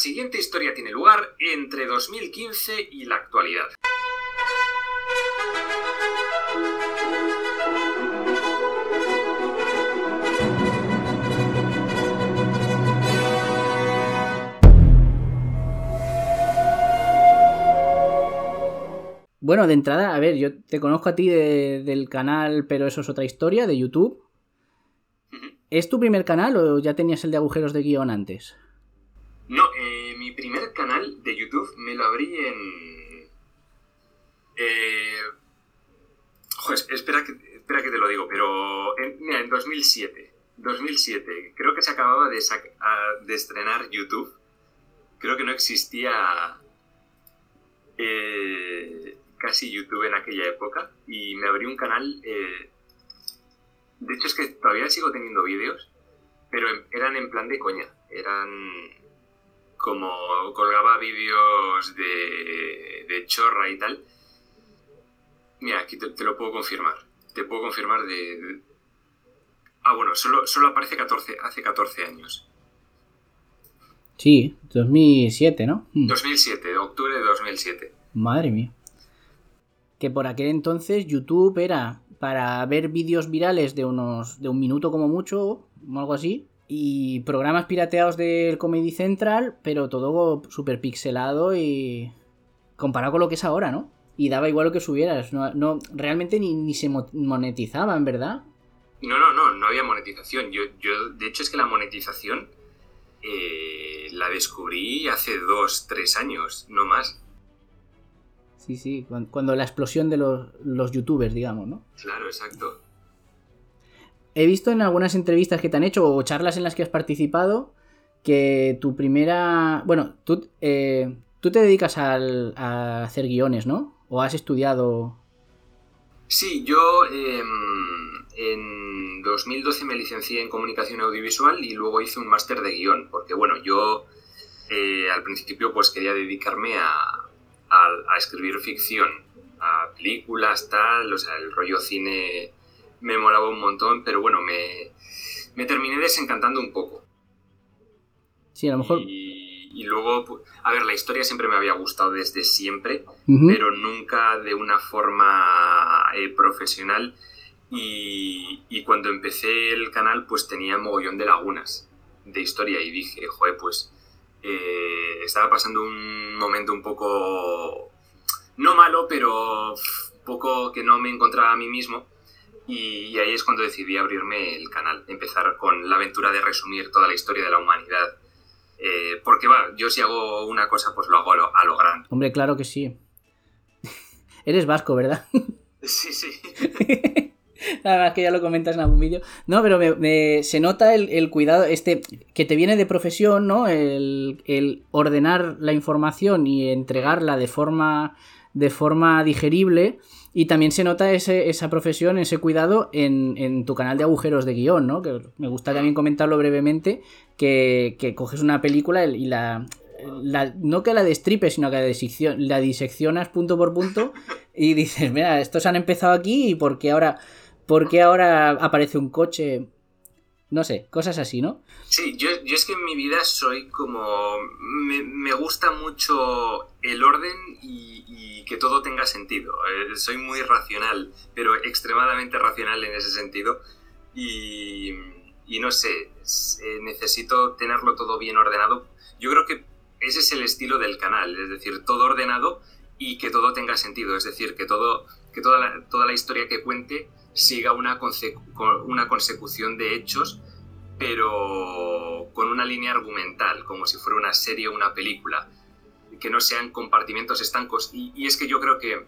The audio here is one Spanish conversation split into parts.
Siguiente historia tiene lugar entre 2015 y la actualidad. Bueno, de entrada, a ver, yo te conozco a ti de- del canal, pero eso es otra historia, de YouTube. ¿Es tu primer canal o ya tenías el de agujeros de guion antes? No, eh, mi primer canal de YouTube me lo abrí en... Eh... Joder, espera que, espera que te lo digo, pero... En, mira, en 2007. 2007. Creo que se acababa de, sac- de estrenar YouTube. Creo que no existía eh, casi YouTube en aquella época. Y me abrí un canal... eh, de hecho es que todavía sigo teniendo vídeos, pero eran en plan de coña. Eran como colgaba vídeos de, de chorra y tal. Mira, aquí te, te lo puedo confirmar. Te puedo confirmar de... de- Ah, bueno, solo, solo aparece 14, hace 14 años. Sí, 2007, ¿no? Mm, 2007, octubre de 2007. Madre mía. Que por aquel entonces YouTube era para ver vídeos virales de unos de un minuto como mucho, o algo así, y programas pirateados del Comedy Central, pero todo súper pixelado y comparado con lo que es ahora, ¿no? Y daba igual lo que subieras, no, no realmente ni, ni se mo- monetizaban, ¿verdad? No, no, no, no había monetización. Yo, yo de hecho, es que la monetización eh, la descubrí hace dos, tres años, no más. Sí, sí, cuan- cuando, la explosión de los, los youtubers, digamos, ¿no? Claro, exacto. He visto en algunas entrevistas que te han hecho o charlas en las que has participado que tu primera... Bueno, tú, eh, tú te dedicas al- a hacer guiones, ¿no? ¿O has estudiado... Sí, yo em, en 2012 me licencié en comunicación audiovisual y luego hice un máster de guion, porque bueno, yo eh, al principio pues quería dedicarme a, a- a escribir ficción, a películas, tal, o sea, el rollo cine me molaba un montón, pero bueno, me, me terminé desencantando un poco. Sí, a lo mejor... Y, y luego, a ver, la historia siempre me había gustado desde siempre, pero nunca de una forma eh, profesional. Y, y cuando empecé el canal, pues tenía mogollón de lagunas de historia y dije, joder, pues eh, estaba pasando un momento un poco, no malo, pero poco que no me encontraba a mí mismo. Y, y ahí es cuando decidí abrirme el canal, empezar con la aventura de resumir toda la historia de la humanidad. Eh, porque va, yo si hago una cosa, pues lo hago a lo, a lo grande. Hombre, claro que sí. Eres vasco, ¿verdad? Sí, sí. Nada más que ya lo comentas en algún vídeo. No, pero me- me- se nota el, el cuidado, este, que te viene de profesión, ¿no? El, el ordenar la información y entregarla de forma, de forma digerible. Y también se nota ese- esa profesión, ese cuidado en, en tu canal de agujeros de guion, ¿no? Que me gusta también comentarlo brevemente, que, que coges una película y la, no que la destripes, sino que la, diseccion- la diseccionas punto por punto y dices, mira, estos han empezado aquí y por qué ahora, por qué ahora aparece un coche, no sé, cosas así, ¿no? Sí, yo, yo es que en mi vida soy como... Me, me gusta mucho el orden y, y que todo tenga sentido. Eh, soy muy racional, pero extremadamente racional en ese sentido. Y, y no sé, necesito tenerlo todo bien ordenado. Yo creo que ese es el estilo del canal, es decir, todo ordenado y que todo tenga sentido, es decir, que, todo, que toda, la, toda la historia que cuente siga una, una consecución de hechos, pero con una línea argumental, como si fuera una serie o una película, que no sean compartimentos estancos. Y, es que yo creo que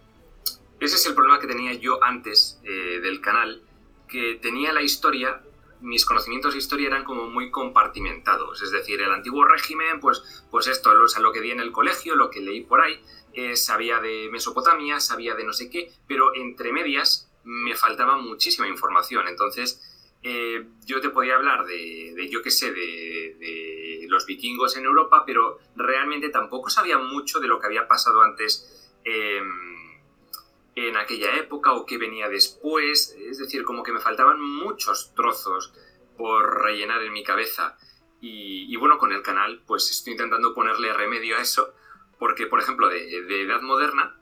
ese es el problema que tenía yo antes eh, del canal, que tenía la historia, mis conocimientos de historia eran como muy compartimentados, es decir, el antiguo régimen, pues, pues esto, o sea, lo que di en el colegio, lo que leí por ahí, eh, sabía de Mesopotamia, sabía de no sé qué, pero entre medias me faltaba muchísima información. Entonces, eh, yo te podía hablar de, yo qué sé, de, los vikingos en Europa, pero realmente tampoco sabía mucho de lo que había pasado antes em, en aquella época o qué venía después. Es decir, como que me faltaban muchos trozos por rellenar en mi cabeza. Y, bueno, con el canal, pues estoy intentando ponerle remedio a eso, porque, por ejemplo, de, edad moderna,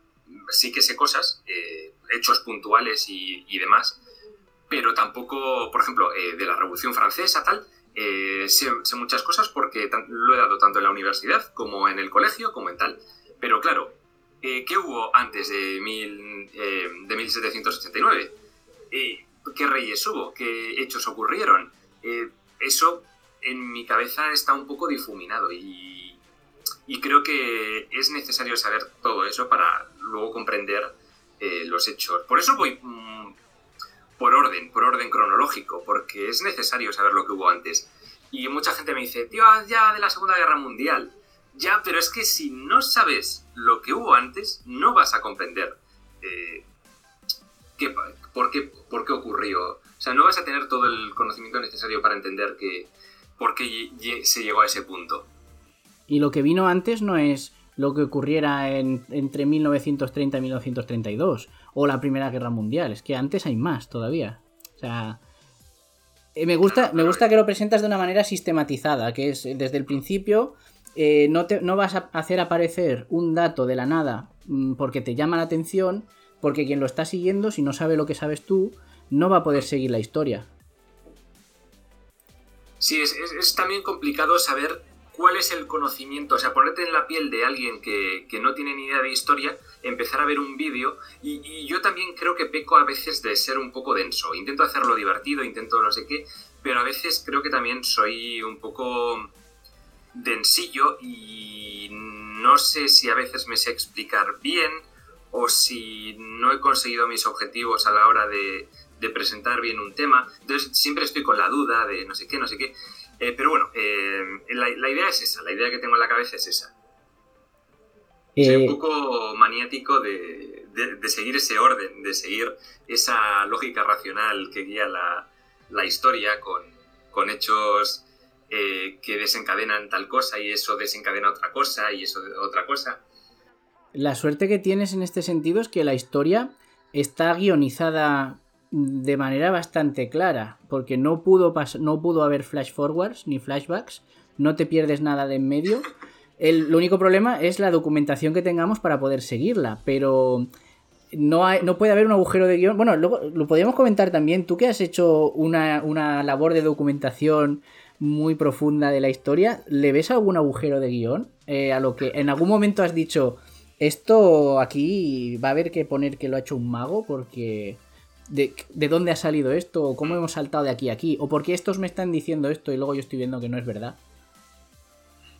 sí que sé cosas, eh, hechos puntuales y, demás, pero tampoco, por ejemplo, eh, de la Revolución Francesa, tal, eh, sé, muchas cosas porque lo he dado tanto en la universidad como en el colegio, como en tal. Pero claro, eh, ¿qué hubo antes de, mil, de 1789? ¿Qué reyes hubo? ¿Qué hechos ocurrieron? eso en mi cabeza está un poco difuminado y creo que es necesario saber todo eso para luego comprender eh, los hechos. Por eso voy mm, por orden, por orden cronológico, porque es necesario saber lo que hubo antes. Y mucha gente me dice, tío, ya de la Segunda Guerra Mundial. Ya, pero es que si no sabes lo que hubo antes, no vas a comprender eh, qué, por, qué, por qué ocurrió. O sea, no vas a tener todo el conocimiento necesario para entender que, por qué se llegó a ese punto. Y lo que vino antes no es lo que ocurriera entre 1930 y 1932 o la Primera Guerra Mundial. Es que antes hay más todavía. O sea, eh, me gusta, me gusta que lo presentas de una manera sistematizada, que es desde el principio eh, no, vas a hacer aparecer un dato de la nada mm, porque te llama la atención, porque quien lo está siguiendo, si no sabe lo que sabes tú, no va a poder seguir la historia. Sí, es también complicado saber cuál es el conocimiento, o sea, ponerte en la piel de alguien que, no tiene ni idea de historia, empezar a ver un vídeo, y, yo también creo que peco a veces de ser un poco denso, intento hacerlo divertido, intento no sé qué, pero a veces creo que también soy un poco densillo y no sé si a veces me sé explicar bien o si no he conseguido mis objetivos a la hora de, de presentar bien un tema, entonces siempre estoy con la duda de no sé qué, no sé qué. Eh, pero bueno, eh, la, idea es esa, la idea que tengo en la cabeza es esa. Soy un eh, poco maniático de, seguir ese orden, de seguir esa lógica racional que guía la, historia con, hechos que desencadenan tal cosa y eso desencadena otra cosa y eso otra cosa. La suerte que tienes en este sentido es que la historia está guionizada de manera bastante clara, porque no pudo, no pudo haber flash forwards ni flashbacks, no te pierdes nada de en medio. El, único problema es la documentación que tengamos para poder seguirla, pero no, hay, no puede haber un agujero de guion. Bueno, luego lo podríamos comentar también. Tú que has hecho una, una labor de documentación muy profunda de la historia, ¿le ves algún agujero de guion? Eh, a lo que en algún momento has dicho, esto aquí va a haber que poner que lo ha hecho un mago porque de, dónde ha salido esto, o cómo hemos saltado de aquí a aquí, o por qué estos me están diciendo esto y luego yo estoy viendo que no es verdad.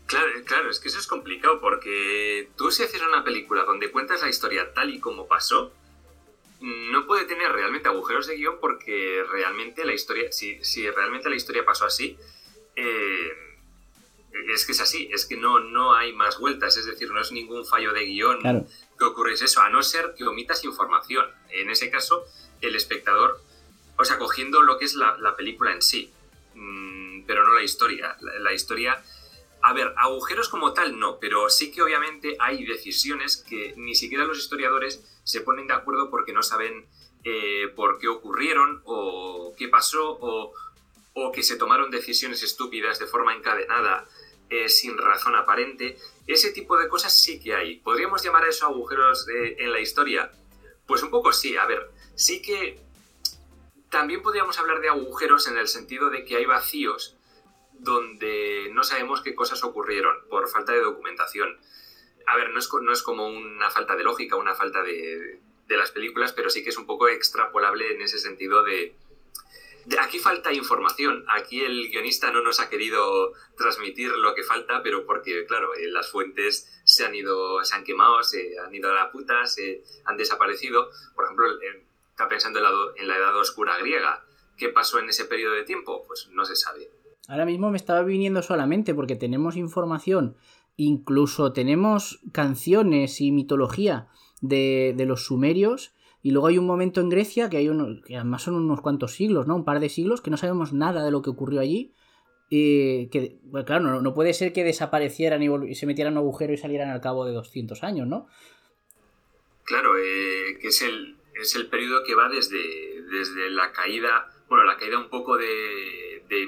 Claro, claro, es que eso es complicado porque tú si haces una película donde cuentas la historia tal y como pasó, no puede tener realmente agujeros de guion porque realmente la historia, si, si realmente la historia pasó así, eh, es que es así, es que no, no hay más vueltas, es decir, no es ningún fallo de guion que ocurre eso, a no ser que omitas información. En ese caso, el espectador, o sea, cogiendo lo que es la, película en sí, mm, pero no la historia. La, historia, a ver, agujeros como tal no, pero sí que obviamente hay decisiones que ni siquiera los historiadores se ponen de acuerdo porque no saben eh, por qué ocurrieron o qué pasó o, que se tomaron decisiones estúpidas de forma encadenada eh, sin razón aparente. Ese tipo de cosas sí que hay. ¿Podríamos llamar a eso agujeros en la historia? Pues un poco sí, a ver, sí que también podríamos hablar de agujeros en el sentido de que hay vacíos donde no sabemos qué cosas ocurrieron por falta de documentación. A ver, no es, no es como una falta de lógica, una falta de, de las películas, pero sí que es un poco extrapolable en ese sentido de, Aquí falta información. Aquí el guionista no nos ha querido transmitir lo que falta, pero porque, claro, eh, las fuentes se han ido, se han quemado, se han ido a la puta, se han desaparecido. Por ejemplo, está pensando en la, en la Edad Oscura griega. ¿Qué pasó en ese periodo de tiempo? Pues no se sabe. Ahora mismo me estaba viniendo solamente porque tenemos información, incluso tenemos canciones y mitología de, de los sumerios y luego hay un momento en Grecia que hay unos, que además son unos cuantos siglos, ¿no? Un par de siglos que no sabemos nada de lo que ocurrió allí. Eh, que, bueno, claro, no, puede ser que desaparecieran y, se metieran en un agujero y salieran al cabo de 200 años, ¿no? Claro, eh, que es el, es el periodo que va desde, desde la caída, bueno, la caída un poco de,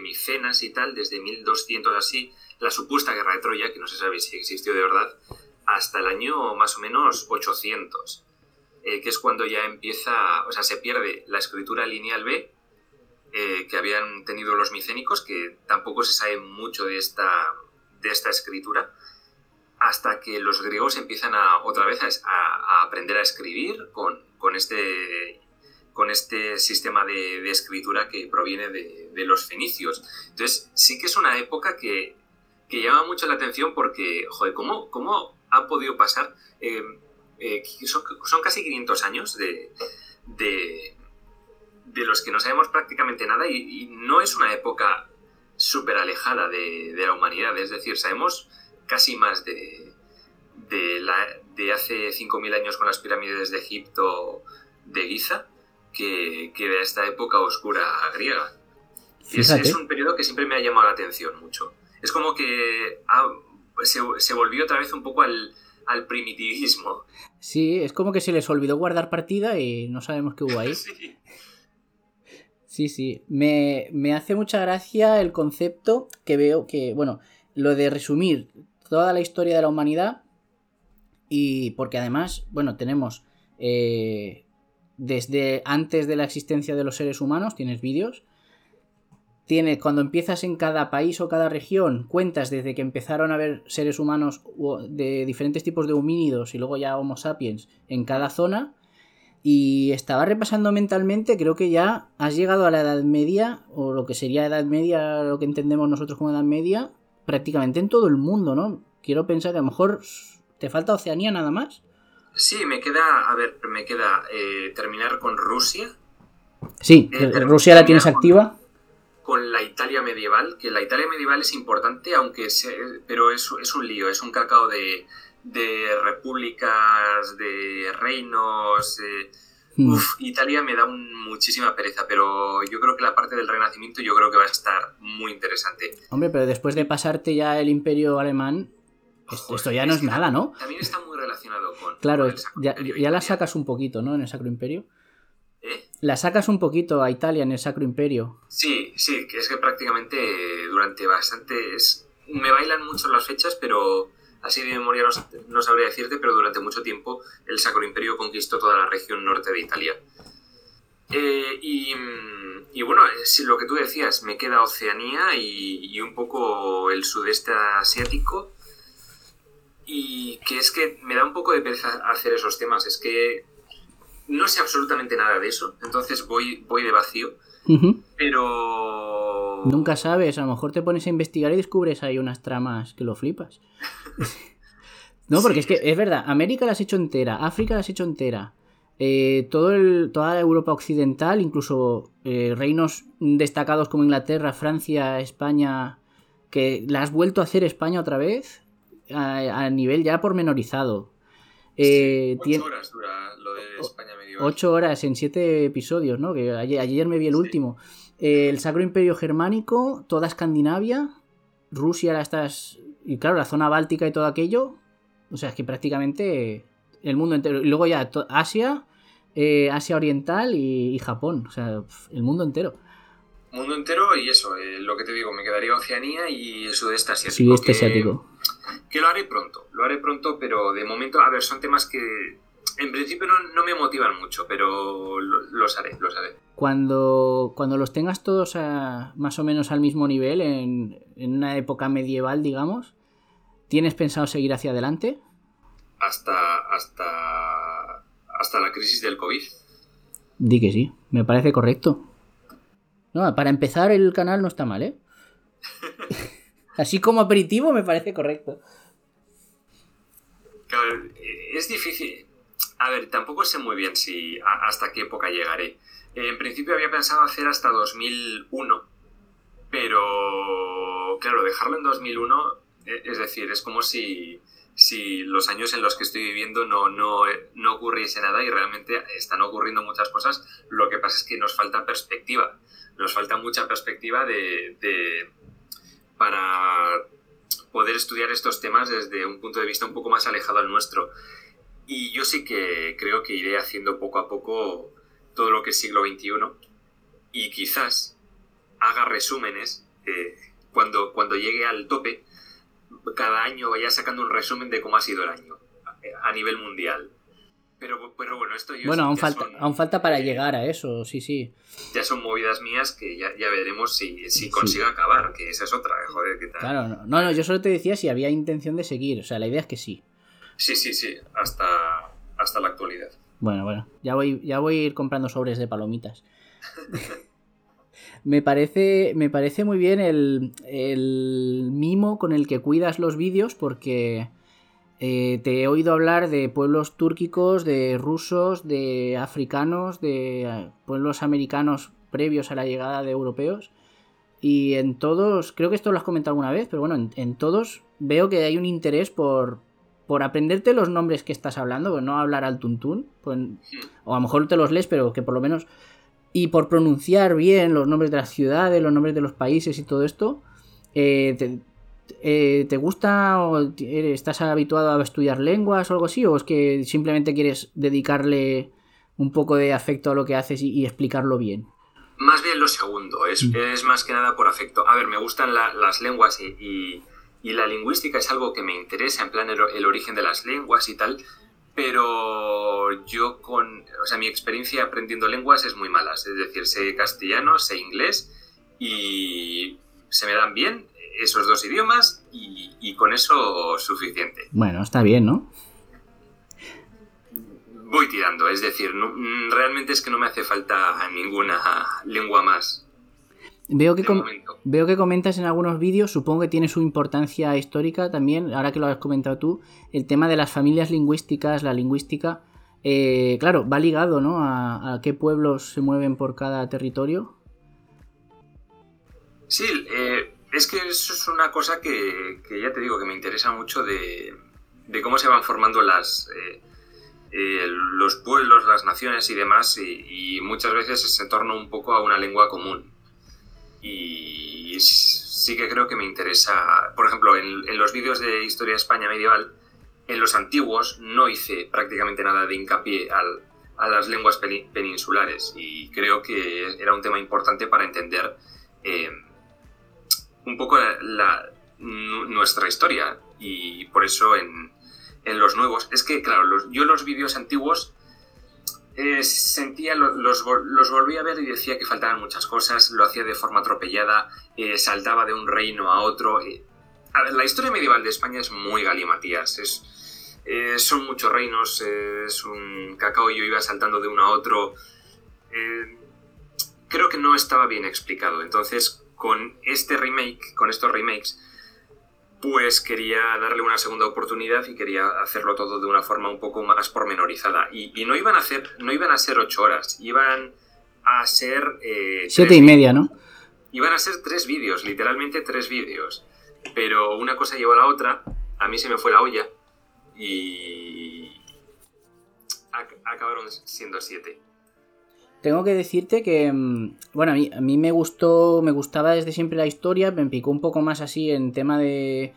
Micenas y tal, desde 1200 así, la supuesta guerra de Troya, que no se sabe si existió de verdad, hasta el año más o menos 800. Eh, que es cuando ya empieza, o sea, se pierde la escritura lineal B eh, que habían tenido los micénicos, que tampoco se sabe mucho de esta, de esta escritura, hasta que los griegos empiezan a, otra vez a, aprender a escribir con, con, este, con este sistema de, escritura que proviene de, de, los fenicios. Entonces, sí que es una época que, que llama mucho la atención porque, joder, ¿cómo, cómo ha podido pasar? Eh, eh, son, casi 500 años de, de, los que no sabemos prácticamente nada y, no es una época súper alejada de, la humanidad, es decir, sabemos casi más de, de, la, de hace 5.000 años con las pirámides de Egipto de Giza que, que de esta época oscura griega. Es, es, un periodo que siempre me ha llamado la atención mucho. Es como que se, se volvió otra vez un poco al, al primitivismo. Sí, es como que se les olvidó guardar partida y no sabemos qué hubo ahí. sí. Sí, Me, me, hace mucha gracia el concepto que veo que, bueno, lo de resumir toda la historia de la humanidad y porque además, bueno, tenemos eh, desde antes de la existencia de los seres humanos, tienes vídeos, tiene, cuando empiezas en cada país o cada región, cuentas desde que empezaron a haber seres humanos de diferentes tipos de homínidos y luego ya Homo sapiens en cada zona. Y estaba repasando mentalmente, creo que ya has llegado a la Edad Media, o lo que sería Edad Media, lo que entendemos nosotros como Edad Media, prácticamente en todo el mundo, ¿no? Quiero pensar que a lo mejor te falta Oceanía nada más. Sí, me queda, a ver, me queda eh, terminar con Rusia. Sí, eh, Rusia la tienes activa con la Italia medieval, que la Italia medieval es importante, aunque pero es, es un lío, es un cacao de, de repúblicas, de reinos. Uf, Italia me da muchísima pereza, pero yo creo que la parte del Renacimiento yo creo que va a estar muy interesante. Hombre, pero después de pasarte ya el imperio alemán, esto, ya no es, nada, ¿no? También está muy relacionado con... Claro, ya, ya la sacas un poquito, ¿no? En el Sacro Imperio. ¿Eh? La sacas un poquito a Italia en el Sacro Imperio. Sí, sí, que es que prácticamente durante bastantes... Me bailan mucho las fechas, pero así de memoria no, sabría decirte, pero durante mucho tiempo el Sacro Imperio conquistó toda la región norte de Italia. Eh, y, y, bueno, lo que tú decías, me queda Oceanía y, y, un poco el sudeste asiático. Y que es que me da un poco de pereza hacer esos temas. Es que no sé absolutamente nada de eso, entonces voy, voy de vacío. Pero. Nunca sabes, a lo mejor te pones a investigar y descubres ahí unas tramas que lo flipas. no, porque es que es verdad, América la has hecho entera, África la has hecho entera. Eh, todo el, toda la Europa occidental, incluso eh, reinos destacados como Inglaterra, Francia, España, que la has vuelto a hacer España otra vez a, a nivel ya pormenorizado. Eh, ocho horas dura lo de España medieval. Ocho horas en siete episodios, ¿no? Que ayer, me vi el último. El Sacro Imperio Germánico, toda Escandinavia, Rusia, estas. Y claro, la zona báltica y todo aquello. O sea, es que prácticamente el mundo entero. Y luego ya Asia, eh, Asia Oriental y, Japón. O sea, el mundo entero. Mundo entero y eso, eh, lo que te digo, me quedaría Oceanía y el sudeste asiático. Sudeste asiático que lo haré pronto, lo haré pronto, pero de momento, a ver, son temas que en principio no, no me motivan mucho, pero lo- los haré, los haré. Cuando, cuando los tengas todos a- más o menos al mismo nivel, en, en una época medieval, digamos, ¿tienes pensado seguir hacia adelante? Hasta, hasta, hasta la crisis del COVID. Di que sí, me parece correcto. No, para empezar el canal no está mal, ¿eh? Así como aperitivo me parece correcto. Claro, es difícil. A ver, tampoco sé muy bien si hasta qué época llegaré. Eh, En principio había pensado hacer hasta 2001, pero claro, dejarlo en 2001, eh, es decir, es como si, si los años en los que estoy viviendo no, no, no ocurriese nada y realmente están ocurriendo muchas cosas. Lo que pasa es que nos falta perspectiva. Nos falta mucha perspectiva de- para poder estudiar estos temas desde un punto de vista un poco más alejado al nuestro. Y yo sí que creo que iré haciendo poco a poco todo lo que es siglo XXI y quizás haga resúmenes eh, cuando, cuando llegue al tope, cada año vaya sacando un resumen de cómo ha sido el año a, nivel mundial. Pero, pero bueno, esto yo Bueno, aún falta, son- aún falta para eh, llegar a eso, sí, sí. Ya son movidas mías que ya, ya veremos si, si Sí. consigo acabar, que esa es otra, joder, ¿qué tal? Claro, no, no, yo solo te decía si había intención de seguir, o sea, la idea es que sí. Sí, sí, sí, hasta, hasta la actualidad. Bueno, bueno, ya voy, ya voy a ir comprando sobres de palomitas. me, parece, me parece muy bien el, el mimo con el que cuidas los vídeos porque eh, te he oído hablar de pueblos túrquicos, de rusos, de africanos, de eh, pueblos americanos previos a la llegada de europeos. Y en todos, creo que esto lo has comentado alguna vez, pero bueno, en, en todos veo que hay un interés por, por aprenderte los nombres que estás hablando, pues no hablar al tuntún, pues, o a lo mejor te los lees, pero que por lo menos, y por pronunciar bien los nombres de las ciudades, los nombres de los países y todo esto, eh, te, eh, ¿te gusta o eres- estás habituado a estudiar lenguas o algo así? ¿O es que simplemente quieres dedicarle un poco de afecto a lo que haces y, y explicarlo bien? Más bien lo segundo, es, Mm. es más que nada por afecto. A ver, me gustan la- las lenguas y, y- y la lingüística es algo que me interesa, en plan el, el origen de las lenguas y tal, pero yo con, o sea, mi experiencia aprendiendo lenguas es muy mala, es decir, sé castellano, sé inglés y se me dan bien esos dos idiomas y, y con eso suficiente. Bueno, está bien, ¿no? Voy tirando, es decir, no- mm, realmente es que no me hace falta ninguna lengua más Veo que, veo que comentas en algunos vídeos, supongo que tiene su importancia histórica también, ahora que lo has comentado tú, el tema de las familias lingüísticas, la lingüística. eh, claro, va ligado, ¿no? A, a qué pueblos se mueven por cada territorio. Sí, eh, es que eso es una cosa que, que ya te digo que me interesa mucho de, de cómo se van formando las, eh, eh, los pueblos, las naciones y demás, y, y muchas veces es en torno un poco a una lengua común. Y sí que creo que me interesa, por ejemplo, en, en los vídeos de Historia de España medieval, en los antiguos no hice prácticamente nada de hincapié a las lenguas peni- peninsulares y creo que era un tema importante para entender eh, un poco nuestra historia. Y por eso en, en los nuevos es que claro yo los vídeos antiguos eh, sentía lo- los, los volví a ver y decía que faltaban muchas cosas lo hacía de forma atropellada eh, saltaba de un reino a otro eh. A ver, la historia medieval de España es muy galimatías es son muchos reinos es un cacao y yo iba saltando de uno a otro creo que no estaba bien explicado. Entonces, con este remake, con estos remakes, pues quería darle una segunda oportunidad y quería hacerlo todo de una forma un poco más pormenorizada. Y, y no iban a hacer, no iban a ser ocho horas, iban a ser eh, Siete y media, ¿no? Iban a ser tres vídeos, literalmente tres vídeos. Pero una cosa llevó a la otra, a mí se me fue la olla y ac- acabaron siendo siete. Tengo que decirte que, mm, bueno, a mí, a mí me gustó, me gustaba desde siempre la historia, me picó un poco más así en tema de,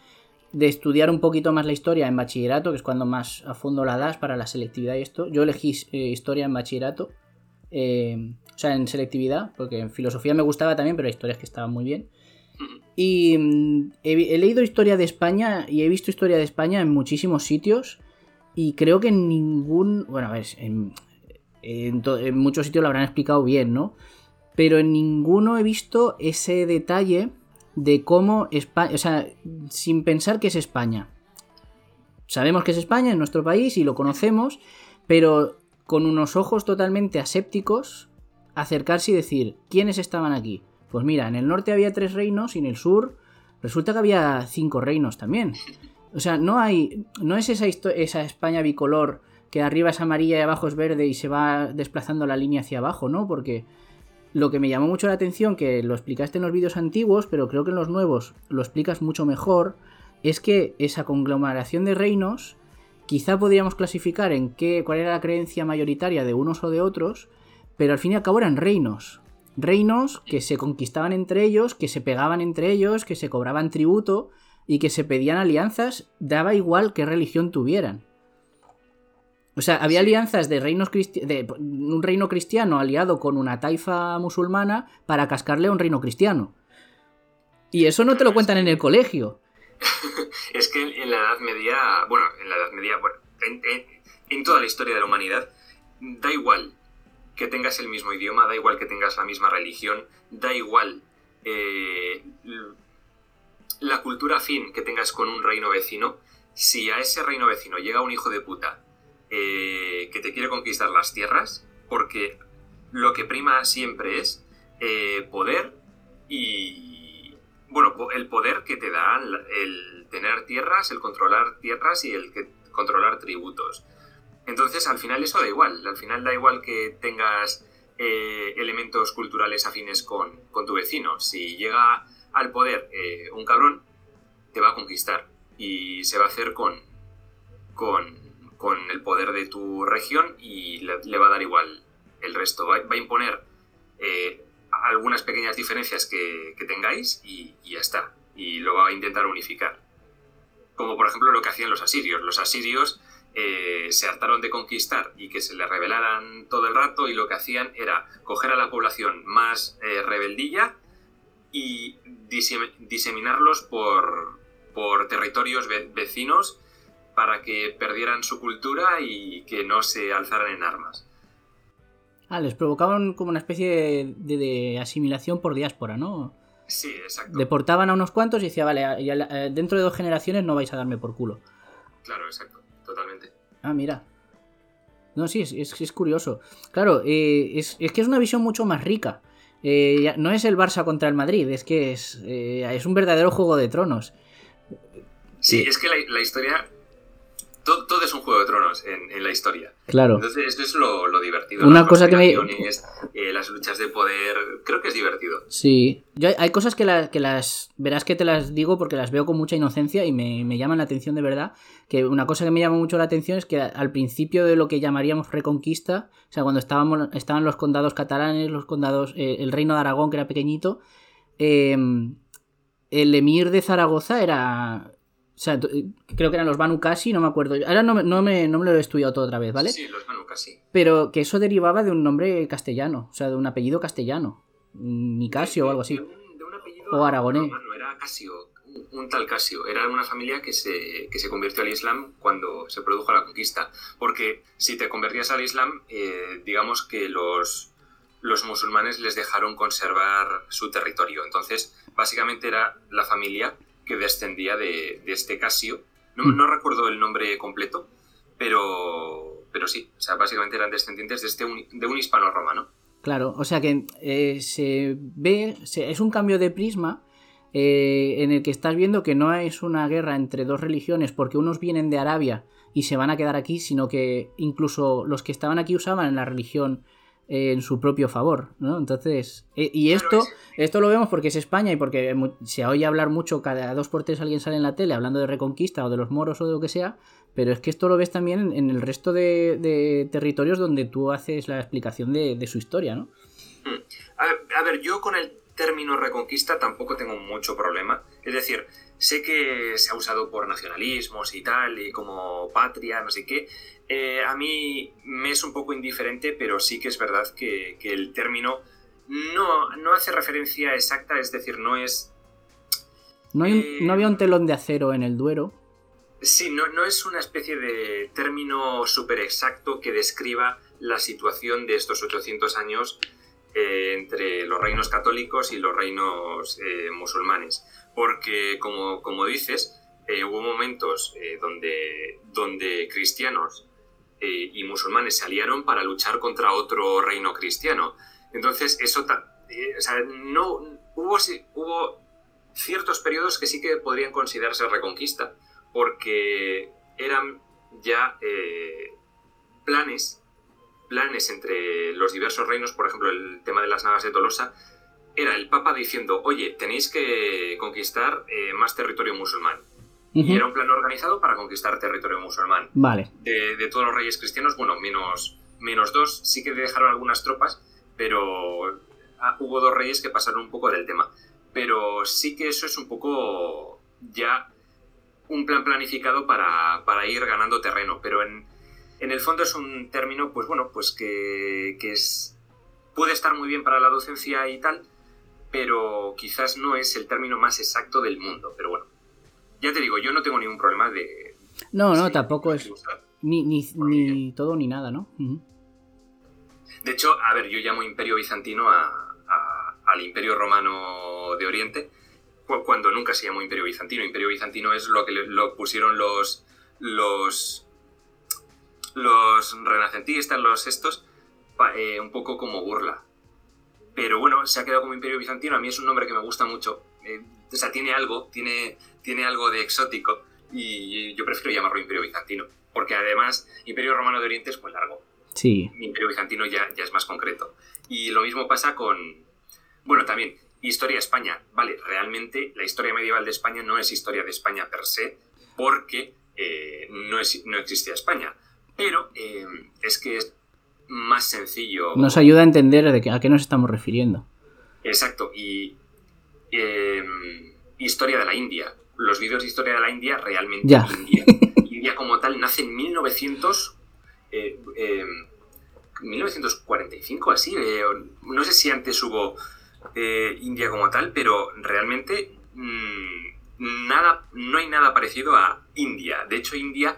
de estudiar un poquito más la historia en bachillerato, que es cuando más a fondo la das para la selectividad y esto. Yo elegí eh, historia en bachillerato, eh, o sea, en selectividad, porque en filosofía me gustaba también, pero hay historias que estaban muy bien. Y mm, he, he leído historia de España y he visto historia de España en muchísimos sitios. Y creo que en ningún. Bueno, a ver, en, en, muchos sitios lo habrán explicado bien, ¿no? Pero en ninguno he visto ese detalle de cómo España. O sea, sin pensar que es España. Sabemos que es España, es nuestro país y lo conocemos, pero con unos ojos totalmente asépticos, acercarse y decir, ¿quiénes estaban aquí? Pues mira, en el norte había tres reinos y en el sur resulta que había cinco reinos también. O sea, no hay. No es esa, esa España bicolor que arriba es amarilla y abajo es verde y se va desplazando la línea hacia abajo, ¿no? Porque lo que me llamó mucho la atención, que lo explicaste en los vídeos antiguos, pero creo que en los nuevos lo explicas mucho mejor, es que esa conglomeración de reinos quizá podríamos clasificar en qué, cuál era la creencia mayoritaria de unos o de otros, pero al fin y al cabo eran reinos. Reinos que se conquistaban entre ellos, que se pegaban entre ellos, que se cobraban tributo y que se pedían alianzas, daba igual qué religión tuvieran. O sea, había alianzas de reinos de un reino cristiano aliado con una taifa musulmana para cascarle a un reino cristiano. Y eso no te lo cuentan en el colegio. es que en la Edad Media, bueno, en la Edad Media, en, toda la historia de la humanidad, da igual que tengas el mismo idioma, da igual que tengas la misma religión, da igual eh, la cultura fin que tengas con un reino vecino, si a ese reino vecino llega un hijo de puta eh, que te quiere conquistar las tierras, porque lo que prima siempre es eh, poder y, bueno, el poder que te da el tener tierras, el controlar tierras y el que, controlar tributos. Entonces, al final eso da igual. Al final da igual que tengas eh, elementos culturales afines con, tu vecino. Si llega al poder un cabrón, te va a conquistar. Y se va a hacer con, con, el poder de tu región y le, va a dar igual el resto. Va, a imponer eh, algunas pequeñas diferencias que, tengáis y, ya está. Y lo va a intentar unificar. Como por ejemplo lo que hacían los asirios. Los asirios eh, se hartaron de conquistar y que se le rebelaran todo el rato y lo que hacían era coger a la población más eh, rebeldilla y diseminarlos por, por territorios vecinos para que perdieran su cultura y que no se alzaran en armas. Ah, les provocaban como una especie de, asimilación por diáspora, ¿no? Sí, exacto. Deportaban a unos cuantos y decía, vale, eh, dentro de dos generaciones no vais a darme por culo. Claro, exacto totalmente. Ah, mira. No, sí, es, es, curioso. Claro, eh, es, que es una visión mucho más rica. Eh, no es el Barça contra el Madrid, es que es, eh, es un verdadero juego de tronos. Sí, es que la historia todo, es un juego de tronos en, la historia. Claro. Entonces, esto es lo, divertido. Una cosa que me. Eh, las luchas de poder. Creo que es divertido. Sí. Yo, hay cosas que, que, las. Verás que te las digo porque las veo con mucha inocencia y me, llaman la atención de verdad. Que una cosa que me llama mucho la atención es que al principio de lo que llamaríamos reconquista, o sea, cuando estábamos, estaban los condados catalanes, los condados. Eh, el reino de Aragón, que era pequeñito. Eh, el emir de Zaragoza era o sea, eh, creo que eran los Banu Kasi, no me acuerdo. Ahora no, no, me, no me lo he estudiado todo otra vez, ¿vale? Sí, los Banu Kasi. Pero que eso derivaba de un nombre castellano, o sea, de un apellido castellano. Nicasio o algo así. De un, apellido o aragonés. No, era Casio, un, tal Casio. Era una familia que se, que se convirtió al Islam cuando se produjo la conquista. Porque si te convertías al Islam, eh, digamos que los, los musulmanes les dejaron conservar su territorio. Entonces, básicamente era la familia que descendía de, este Casio. Hmm. No, recuerdo el nombre completo, pero, pero sí, o sea, básicamente eran descendientes de, este de un hispano-romano. Claro, o sea que eh, se ve, es un cambio de prisma eh, en el que estás viendo que no es una guerra entre dos religiones porque unos vienen de Arabia y se van a quedar aquí, sino que incluso los que estaban aquí usaban la religión en su propio favor, ¿no? Entonces, eh, y esto, esto lo vemos porque es España y porque se oye hablar mucho, cada dos por tres alguien sale en la tele hablando de Reconquista o de los moros o de lo que sea, pero es que esto lo ves también en, el resto de, territorios donde tú haces la explicación de, su historia, ¿no? A ver, a ver, yo con el término Reconquista tampoco tengo mucho problema, es decir, sé que se ha usado por nacionalismos y tal, y como patria, no sé qué, eh, a mí me es un poco indiferente, pero sí que es verdad que, el término no, no, hace referencia exacta, es decir, no es... No, eh, no, había un telón de acero en el Duero. Sí, no, no es una especie de término súper exacto que describa la situación de estos 800 años eh, entre los reinos católicos y los reinos eh, musulmanes. Porque, como, como dices, eh, hubo momentos donde, donde cristianos y musulmanes se aliaron para luchar contra otro reino cristiano. Entonces, eso, no, hubo, hubo ciertos periodos que sí que podrían considerarse reconquista, porque eran ya planes planes entre los diversos reinos, por ejemplo, el tema de las nagas de Tolosa, era el Papa diciendo, oye, tenéis que conquistar eh, más territorio musulmán. Y era un plan organizado para conquistar territorio musulmán. Vale. De, todos los reyes cristianos, bueno, menos, menos dos, sí que dejaron algunas tropas, pero ah, hubo dos reyes que pasaron un poco del tema. Pero sí que eso es un poco ya un plan planificado para, para ir ganando terreno. Pero en, en el fondo es un término, pues bueno, pues que, es, puede estar muy bien para la docencia y tal, pero quizás no es el término más exacto del mundo. Pero bueno, ya te digo, yo no tengo ningún problema de... No, no, tampoco es... Ni, ni, todo ni nada, ¿no? De hecho, a ver, yo llamo imperio bizantino al imperio romano de Oriente, cuando nunca se llamó imperio bizantino. Imperio bizantino es lo que lo pusieron los, los los renacentistas, los estos, eh, un poco como burla. Pero bueno, se ha quedado como Imperio Bizantino. A mí es un nombre que me gusta mucho. Eh, o sea, tiene algo, tiene, tiene algo de exótico. Y yo prefiero llamarlo Imperio Bizantino. Porque además, Imperio Romano de Oriente es muy largo. Sí. Imperio Bizantino ya, ya es más concreto. Y lo mismo pasa con. Bueno, también, historia de España. Vale, realmente la historia medieval de España no es historia de España per se, porque eh, no, es, no existía España pero eh, es que es más sencillo. Nos ayuda a entender de a qué nos estamos refiriendo. Exacto, y em, historia de la India. Los vídeos de historia de la India, realmente ya. India. India como tal nace en 1900, 1945, eh, em, así. Eh, no sé si antes hubo India como tal, pero realmente mm, nada, no hay nada parecido a India. De hecho, India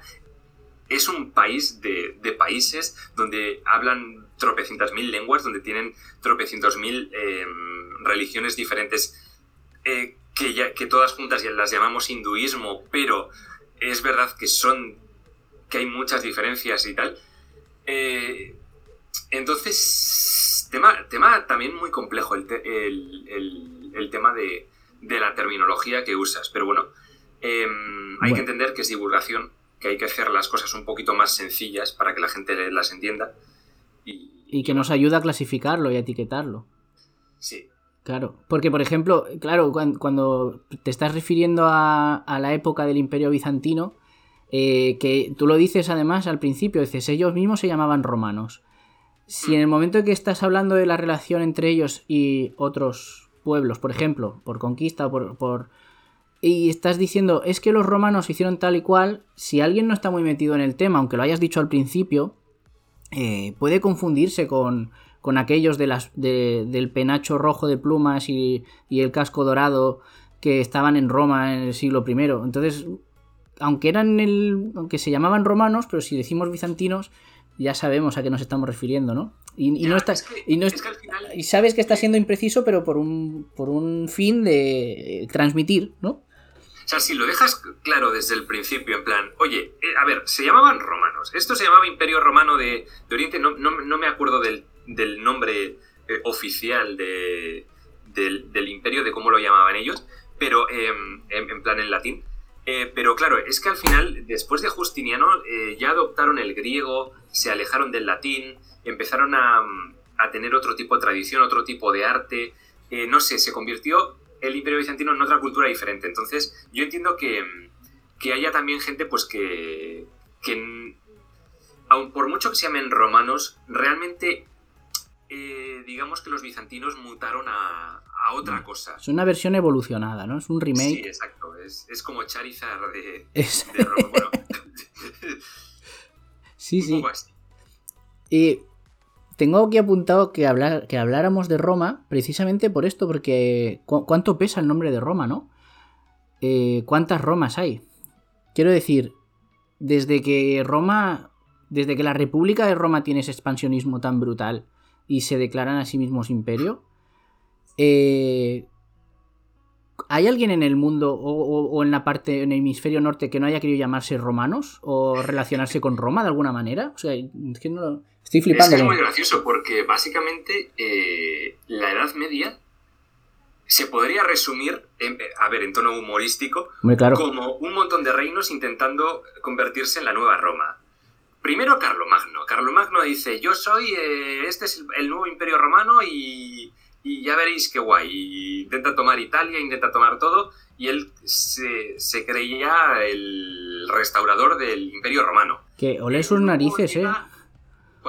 es un país de, países donde hablan tropecientas mil lenguas, donde tienen tropecientos mil em, religiones diferentes, eh, que, ya, que todas juntas las llamamos hinduismo, pero es verdad que son, que hay muchas diferencias y tal. Eh, entonces, tema, tema también muy complejo el, tema de, la terminología que usas, pero bueno, em, hay que entender que es divulgación que hay que hacer las cosas un poquito más sencillas para que la gente las entienda. Y, que nos ayuda a clasificarlo y a etiquetarlo. Sí. Claro, porque por ejemplo, claro, cuando te estás refiriendo a, la época del Imperio Bizantino, eh, que tú lo dices además al principio, dices, ellos mismos se llamaban romanos. Si en el momento en que estás hablando de la relación entre ellos y otros pueblos, por ejemplo, por conquista o por y estás diciendo, es que los romanos hicieron tal y cual, si alguien no está muy metido en el tema, aunque lo hayas dicho al principio, eh, puede confundirse con, con aquellos de las, del penacho rojo de plumas y, y, el casco dorado que estaban en Roma en el siglo I. Entonces, aunque eran el. aunque se llamaban romanos, pero si decimos bizantinos, ya sabemos a qué nos estamos refiriendo, ¿no? Y, no está, y, no y sabes que está siendo impreciso, pero por un, por un fin de transmitir, ¿no? O sea, si lo dejas claro desde el principio, en plan, oye, eh, a ver, se llamaban romanos. Esto se llamaba Imperio Romano de, Oriente, no, me acuerdo del, nombre eh, oficial del, imperio, de cómo lo llamaban ellos, pero em, en, plan en latín. Eh, pero claro, es que al final, después de Justiniano, ya adoptaron el griego, se alejaron del latín, empezaron a, a tener otro tipo de tradición, otro tipo de arte. no sé, se convirtió el imperio bizantino en otra cultura diferente. Entonces, yo entiendo que, haya también gente pues que, que, aun por mucho que se llamen romanos, realmente eh, digamos que los bizantinos mutaron a, otra mm. cosa. Es una versión evolucionada, ¿no? Es un remake. Sí, exacto. Es, como Charizard de, sí, sí. Y tengo aquí apuntado que, hablar, que habláramos de Roma precisamente por esto, porque ¿cuánto pesa el nombre de Roma, no? Eh, ¿Cuántas Romas hay? Quiero decir, desde que Roma, desde que la República de Roma tiene ese expansionismo tan brutal y se declaran a sí mismos imperio, eh, ¿hay alguien en el mundo o, o en la parte, en el hemisferio norte que no haya querido llamarse romanos o relacionarse con Roma de alguna manera? O sea, es que no lo... Estoy Es flipando. que es muy gracioso porque básicamente eh, la Edad Media se podría resumir, en- a ver, en tono humorístico, claro. como un montón de reinos intentando convertirse en la nueva Roma. Primero Carlomagno. Carlomagno dice, yo soy, eh, este es el, nuevo imperio romano y, y ya veréis qué guay. Y intenta tomar Italia, intenta tomar todo y él se, se creía el restaurador del imperio romano. Que olé sus narices, eh.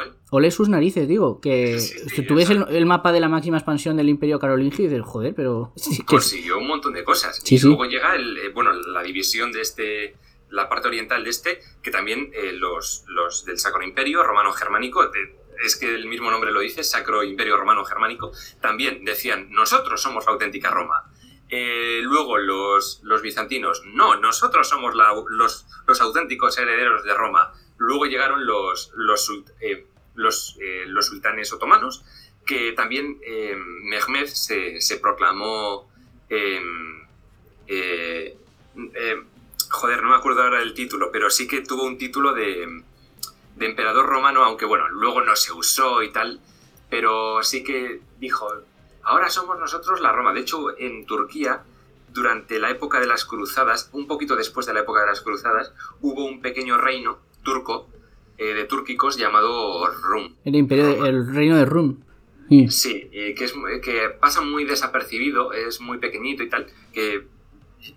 ¿Cuál? Olé sus narices, digo. Que Sí, sí, si tú ves el, mapa de la máxima expansión del imperio carolingio y dices, joder, pero... consiguió un montón de cosas. Sí, y luego llega el, eh, bueno, la división de este, la parte oriental de este, que también eh, los, los del Sacro Imperio Romano-Germánico, de- es que el mismo nombre lo dice, Sacro Imperio Romano-Germánico, también decían, nosotros somos la auténtica Roma. Eh, luego los, los bizantinos, no, nosotros somos la- los, los auténticos herederos de Roma. Luego llegaron los, eh, los, eh, los sultanes otomanos, que también eh, Mehmed se, proclamó... eh, eh, joder, no me acuerdo ahora del título, pero sí que tuvo un título de, de emperador romano, aunque bueno, luego no se usó y tal, pero sí que dijo, ahora somos nosotros la Roma. De hecho, en Turquía, durante la época de las cruzadas, un poquito después de la época de las cruzadas, hubo un pequeño reino turco eh, de túrquicos llamado Rum. El imperio, de- el reino de Rum. Sí. Sí, eh, que, es, que pasa muy desapercibido, es muy pequeñito y tal, que eh,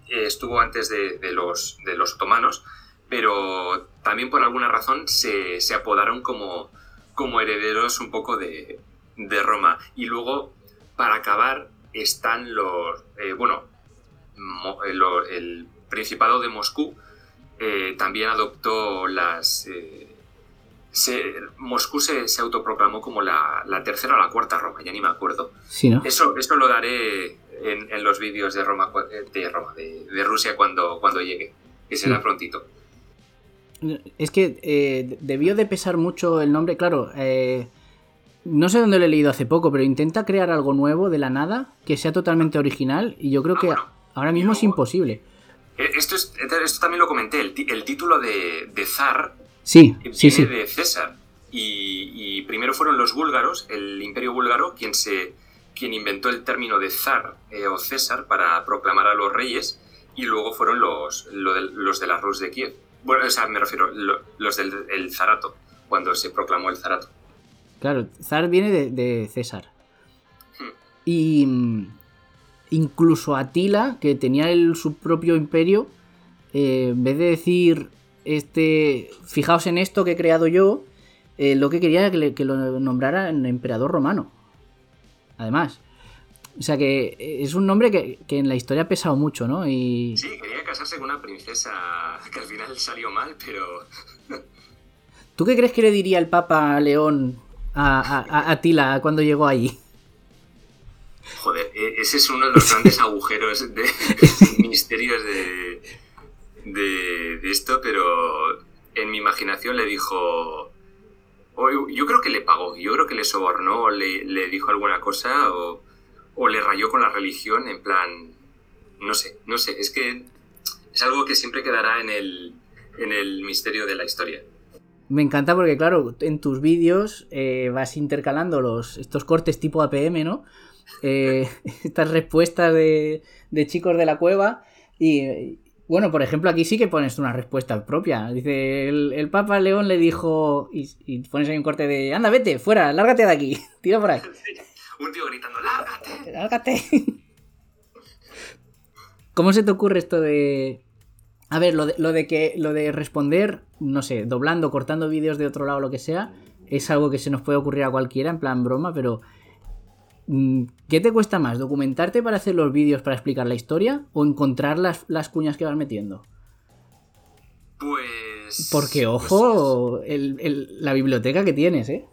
estuvo antes de, de los, de los otomanos, pero también por alguna razón se, se apodaron como, como herederos un poco de, de Roma. Y luego, para acabar, están los, eh, bueno, Mo- eh, el Principado de Moscú eh, también adoptó las... eh, se- Moscú se, se autoproclamó como la, la tercera o la cuarta Roma, ya ni me acuerdo. Sí, ¿no? Eso, eso lo daré en, en los vídeos de Roma, eh, de, Roma de, de Rusia cuando, cuando llegue, que será Sí. prontito. Es que eh, debió de pesar mucho el nombre, claro. eh, no sé dónde lo he leído hace poco, pero intenta crear algo nuevo de la nada, que sea totalmente original, y yo creo Ah, que bueno. ahora mismo es imposible. Esto, es- esto también lo comenté, el, el título de, de zar Sí, viene sí, sí. de César. Y, y primero fueron los búlgaros, el imperio búlgaro, quien, se, quien inventó el término de zar eh, o César para proclamar a los reyes, y luego fueron los, lo del- los de la Rus de Kiev. Bueno, o sea, me refiero, lo- los del el zarato, cuando se proclamó el zarato. Claro, zar viene de, de César. Hmm. Y mm, incluso Atila, que tenía el- su propio imperio, eh, en vez de decir, este, fijaos en esto que he creado yo, eh, lo que quería era que, le- que lo nombraran emperador romano. Además. O sea que eh, es un nombre que, que en la historia ha pesado mucho, ¿no? Y Sí, quería casarse con una princesa que al final salió mal, pero ¿tú qué crees que le diría el Papa León a, a- a Atila cuando llegó allí? Joder, e- ese es uno de los grandes agujeros de misterios de, de, esto, pero en mi imaginación le dijo... o yo- creo que le pagó, yo creo que le sobornó, o le, le dijo alguna cosa, o, o le rayó con la religión, en plan... No sé, no sé, es que es algo que siempre quedará en el, en el misterio de la historia. Me encanta porque, claro, en tus vídeos eh, vas intercalando los, estos cortes tipo APM, ¿no? Eh, estas respuestas de, de chicos de la cueva. Y, bueno, por ejemplo, aquí sí que pones una respuesta propia. Dice, el, el Papa León le dijo, y, y pones ahí un corte de, anda, vete, fuera, lárgate de aquí, tira por ahí. Un tío gritando, ¡lárgate! Lárgate. ¿Cómo se te ocurre esto de... A ver, lo de, lo de que lo de responder, no sé, doblando, cortando vídeos de otro lado, lo que sea, es algo que se nos puede ocurrir a cualquiera, en plan broma, pero ¿qué te cuesta más? ¿Documentarte para hacer los vídeos para explicar la historia o encontrar las, las cuñas que vas metiendo? Pues... Porque, pues, ojo, el- el- la biblioteca que tienes, ¿eh?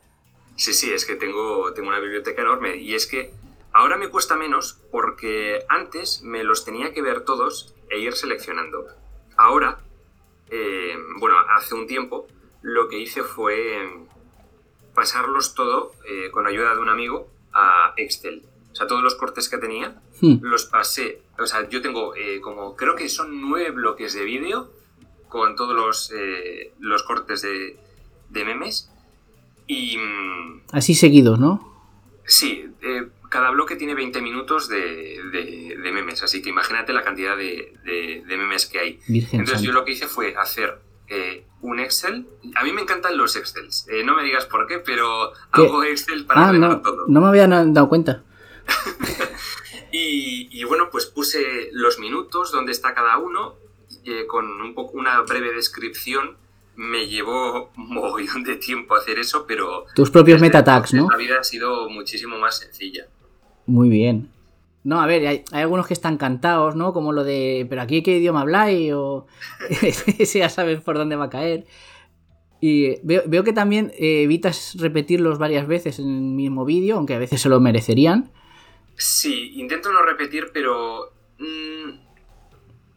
Sí, sí, es que tengo, tengo una biblioteca enorme y es que ahora me cuesta menos porque antes me los tenía que ver todos e ir seleccionando. Ahora eh, bueno, hace un tiempo, lo que hice fue pasarlos todo eh, con ayuda de un amigo a Excel. O sea, todos los cortes que tenía Hmm. los pasé. O sea, yo tengo eh, como, creo que son nueve bloques de vídeo con todos los, eh, los cortes de, de memes. Y mm, Así seguidos, ¿no? sí, eh, cada bloque tiene 20 minutos de, de- de memes. Así que imagínate la cantidad de, memes que hay. Virgen Entonces yo lo que hice fue hacer eh, un Excel. A mí me encantan los Excels. Eh, no me digas por qué, pero ¿Qué? hago Excel para Ah, no, todo. no me había dado cuenta. Y, y bueno, pues puse los minutos, donde está cada uno, eh, con un poco, una breve descripción. Me llevó un mogollón de tiempo hacer eso, pero Tus propios metatags, ¿no? La vida ha sido muchísimo más sencilla. Muy bien. No, a ver, hay, hay algunos que están cantados, ¿no? Como lo de, pero aquí qué idioma habláis o ese ya sabes por dónde va a caer. Y veo, veo que también eh, evitas repetirlos varias veces en el mismo vídeo, aunque a veces se lo merecerían. Sí, intento no repetir, pero mm,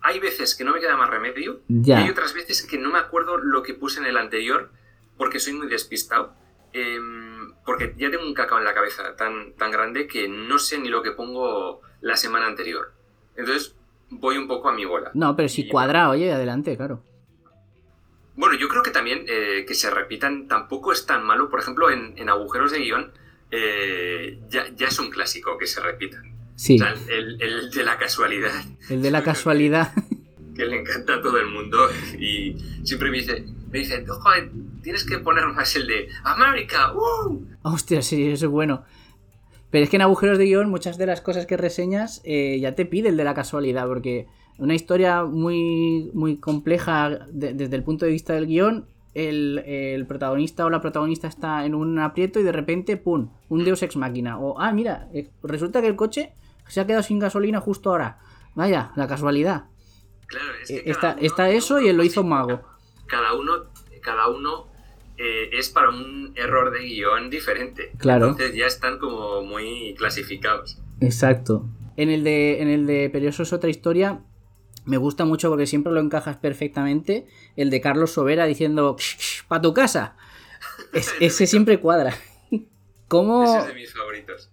hay veces que no me queda más remedio Ya. y hay otras veces que no me acuerdo lo que puse en el anterior porque soy muy despistado. em, porque ya tengo un cacao en la cabeza tan, tan grande que no sé ni lo que pongo la semana anterior. Entonces voy un poco a mi bola. No, pero si Y- cuadra, oye, adelante, claro. Bueno, yo creo que también eh, que se repitan tampoco es tan malo. Por ejemplo, en, en agujeros de guion eh, ya, ya es un clásico que se repitan. Sí, O sea, el, el de la casualidad, el de la casualidad. que le encanta a todo el mundo y siempre me dice, me dice, joder, tienes que poner más el de América, ¡uh! Hostia, sí, eso es bueno. Pero es que en agujeros de guion muchas de las cosas que reseñas eh, ya te pide el de la casualidad, porque una historia muy, muy compleja de- desde el punto de vista del guion, el, el protagonista o la protagonista está en un aprieto y de repente, ¡pum!, un deus ex máquina. O, ah, mira, eh, resulta que el coche se ha quedado sin gasolina justo ahora. Vaya, la casualidad. Claro, es Eh, que está uno está tiene eso y él lo hizo mago. Cada uno, cada uno eh, es para un error de guion diferente. Claro. Entonces ya están como muy clasificados. Exacto. En el de, en el de otra historia. Me gusta mucho porque siempre lo encajas perfectamente. El de Carlos Sobera diciendo ¡Pa tu casa! Es- ese siempre cuadra. ¿Cómo, Ese es de mis favoritos.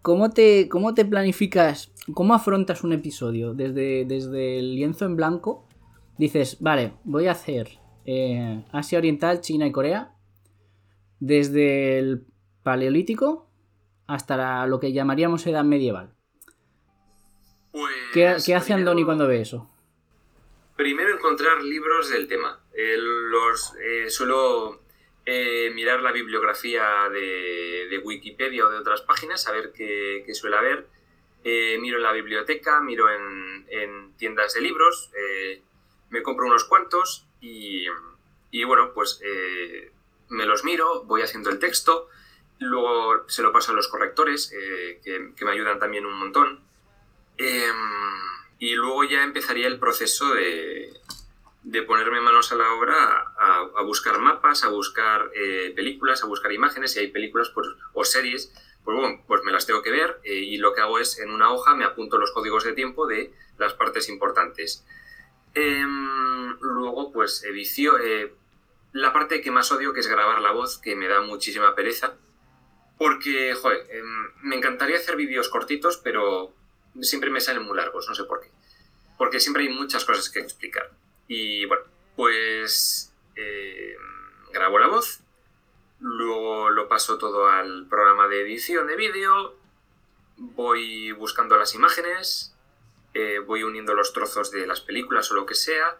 cómo, te, ¿Cómo te planificas? ¿Cómo afrontas un episodio? Desde, desde el lienzo en blanco. Dices, vale, voy a hacer eh, Asia Oriental, China y Corea. Desde el Paleolítico hasta la- lo que llamaríamos edad medieval. Pues, ¿Qué, qué hace primero- Andoni cuando ve eso? Primero encontrar libros del tema. Eh, los eh, suelo eh, mirar la bibliografía de, de Wikipedia o de otras páginas, a ver qué, qué suele haber. Miro en la biblioteca, miro en, en tiendas de libros, me compro unos cuantos y, y bueno, pues eh, me los miro, voy haciendo el texto, luego se lo paso a los correctores, eh, que, que me ayudan también un montón. Em, y luego ya empezaría el proceso de, de ponerme manos a la obra a, buscar mapas, a buscar eh, películas, a buscar imágenes. Si hay películas pues, o series, pues bueno, pues me las tengo que ver y lo que hago es en una hoja me apunto los códigos de tiempo de las partes importantes. Em, luego, pues edición. eh, la parte que más odio, que es grabar la voz, que me da muchísima pereza. Porque, joder, em, me encantaría hacer vídeos cortitos, pero siempre me salen muy largos, no sé por qué. Porque siempre hay muchas cosas que explicar. Y bueno, pues eh, grabo la voz, luego lo paso todo al programa de edición de vídeo, voy buscando las imágenes, eh, voy uniendo los trozos de las películas o lo que sea.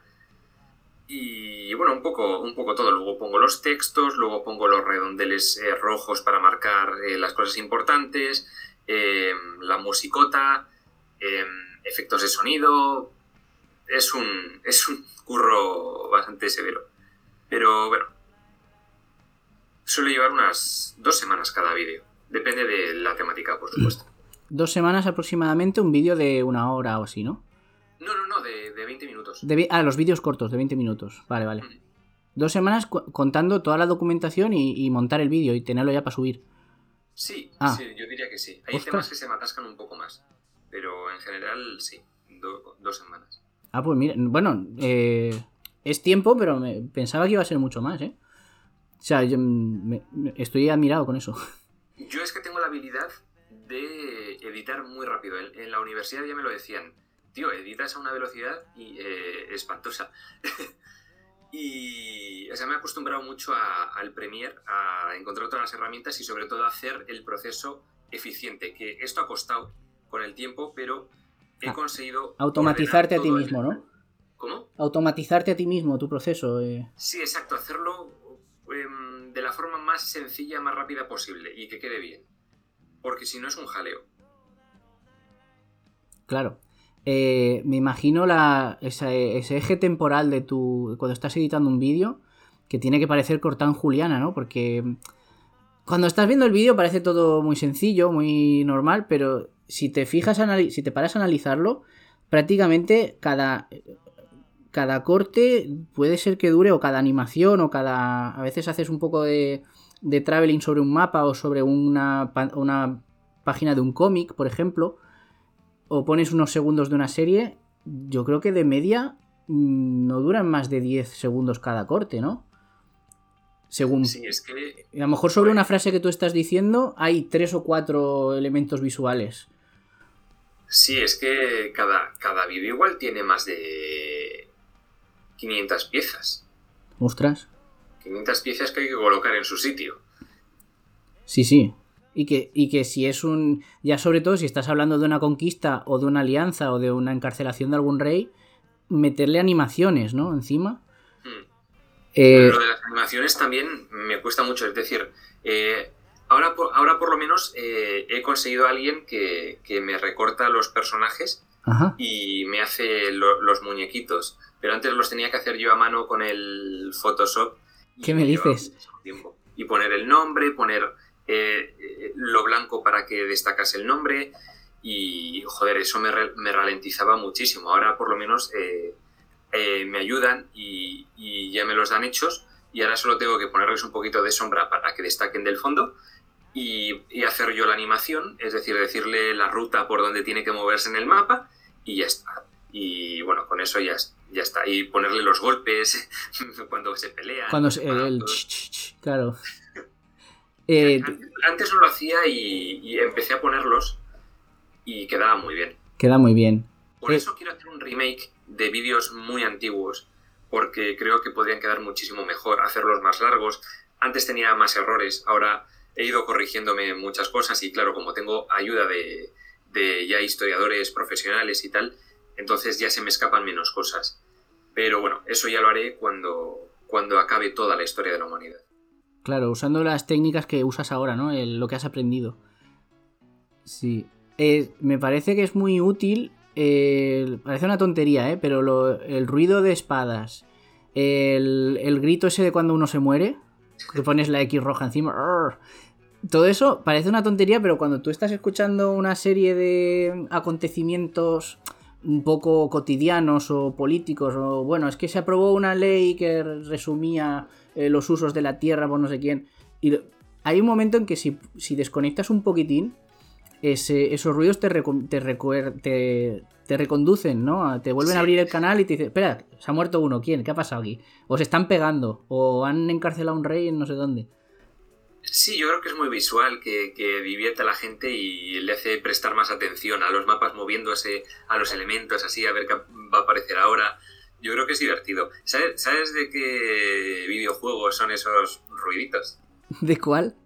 Y bueno, un poco, un poco todo. Luego pongo los textos, luego pongo los redondeles eh, rojos para marcar eh, las cosas importantes, la musicota, efectos de sonido. Es un, es un curro bastante severo. Pero bueno, suele llevar unas dos semanas cada vídeo. Depende de la temática, por supuesto. Dos semanas aproximadamente, un vídeo de una hora o así, ¿no? No, no, no, de, de 20 minutos. De ah, los vídeos cortos de 20 minutos. Vale, vale. Mm. Dos semanas contando toda la documentación y, y montar el vídeo y tenerlo ya para subir. Sí, Ah. sí, yo diría que sí. Hay Ostras. temas que se me atascan un poco más. Pero en general, sí, do- dos semanas. Ah, pues mira, bueno, eh, es tiempo, pero me, pensaba que iba a ser mucho más, ¿eh? O sea, yo me- me- estoy admirado con eso. Yo es que tengo la habilidad de editar muy rápido. En, en la universidad ya me lo decían, tío, editas a una velocidad y, eh, espantosa. y o sea, me he acostumbrado mucho a- al Premiere, a encontrar otras las herramientas y sobre todo a hacer el proceso eficiente, que esto ha costado con el tiempo, pero he Ah, conseguido... Automatizarte a ti el- mismo, ¿no? ¿Cómo? Automatizarte a ti mismo tu proceso. eh. Sí, exacto, hacerlo em, de la forma más sencilla, más rápida posible y que quede bien. Porque si no es un jaleo. Claro. Eh, me imagino la, esa- ese eje temporal de tu. cuando estás editando un vídeo, que tiene que parecer Cortán Juliana, ¿no? Porque cuando estás viendo el vídeo parece todo muy sencillo, muy normal, pero si te fijas, si te paras a analizarlo, prácticamente cada, cada corte puede ser que dure, o cada animación, o cada. A veces haces un poco de, de traveling sobre un mapa o sobre una, una página de un cómic, por ejemplo, o pones unos segundos de una serie. Yo creo que de media mm, no duran más de 10 segundos cada corte, ¿no? Según. Sí, es que A lo mejor sobre una frase que tú estás diciendo hay tres o cuatro elementos visuales. Sí, es que cada, cada vídeo igual tiene más de 500 piezas. Ostras. 500 piezas que hay que colocar en su sitio. Sí, sí. Y que, y que si es un. Ya sobre todo si estás hablando de una conquista o de una alianza o de una encarcelación de algún rey, meterle animaciones, ¿no? Encima. Hmm. Eh, Lo de las animaciones también me cuesta mucho. Es decir, eh, ahora, por, ahora por lo menos eh, he conseguido a alguien que, que me recorta los personajes ajá. y me hace lo- los muñequitos. Pero antes los tenía que hacer yo a mano con el Photoshop. ¿Qué me dices? Y poner el nombre, poner eh, eh, lo blanco para que destacase el nombre. Y, joder, eso me, me ralentizaba muchísimo. Ahora por lo menos eh, eh, me ayudan y, y ya me los dan hechos. Y ahora solo tengo que ponerles un poquito de sombra para que destaquen del fondo. Y, y hacer yo la animación, es decir, decirle la ruta por donde tiene que moverse en el mapa y ya está. Y bueno, con eso ya, ya está. Y ponerle los golpes cuando se pelean. Cuando se- el, el Todo. ch, ch, ch, claro. Eh, Antes- Antes no lo hacía y, y empecé a ponerlos y quedaba muy bien. queda muy bien. Por Eh. eso quiero hacer un remake de vídeos muy antiguos, porque creo que podrían quedar muchísimo mejor, hacerlos más largos. Antes tenía más errores, ahora he ido corrigiéndome muchas cosas y claro, como tengo ayuda de, de ya historiadores profesionales y tal, entonces ya se me escapan menos cosas. Pero bueno, eso ya lo haré cuando, cuando acabe toda la historia de la humanidad. Claro, usando las técnicas que usas ahora, ¿no? Lo que has aprendido. Sí. Eh, me parece que es muy útil. eh, parece una tontería, ¿eh? Pero el ruido de espadas. El, el grito ese de cuando uno se muere. Que pones la X roja encima. Todo eso parece una tontería, pero cuando tú estás escuchando una serie de acontecimientos un poco cotidianos o políticos, o bueno, es que se aprobó una ley que resumía eh, los usos de la tierra por no sé quién. Y hay un momento en que si, si desconectas un poquitín, ese- esos ruidos te, te, te, te reconducen, ¿no? Te vuelven a abrir el canal y te dicen, espera, se ha muerto uno, ¿quién? ¿Qué ha pasado aquí? O se están pegando, o han encarcelado a un rey en no sé dónde. Sí, yo creo que es muy visual, que, que divierte a la gente y le hace prestar más atención a los mapas moviéndose, a los elementos, así, a ver qué va a aparecer ahora. Yo creo que es divertido. ¿Sabes, ¿sabes de qué videojuegos son esos ruiditos? ¿De cuál?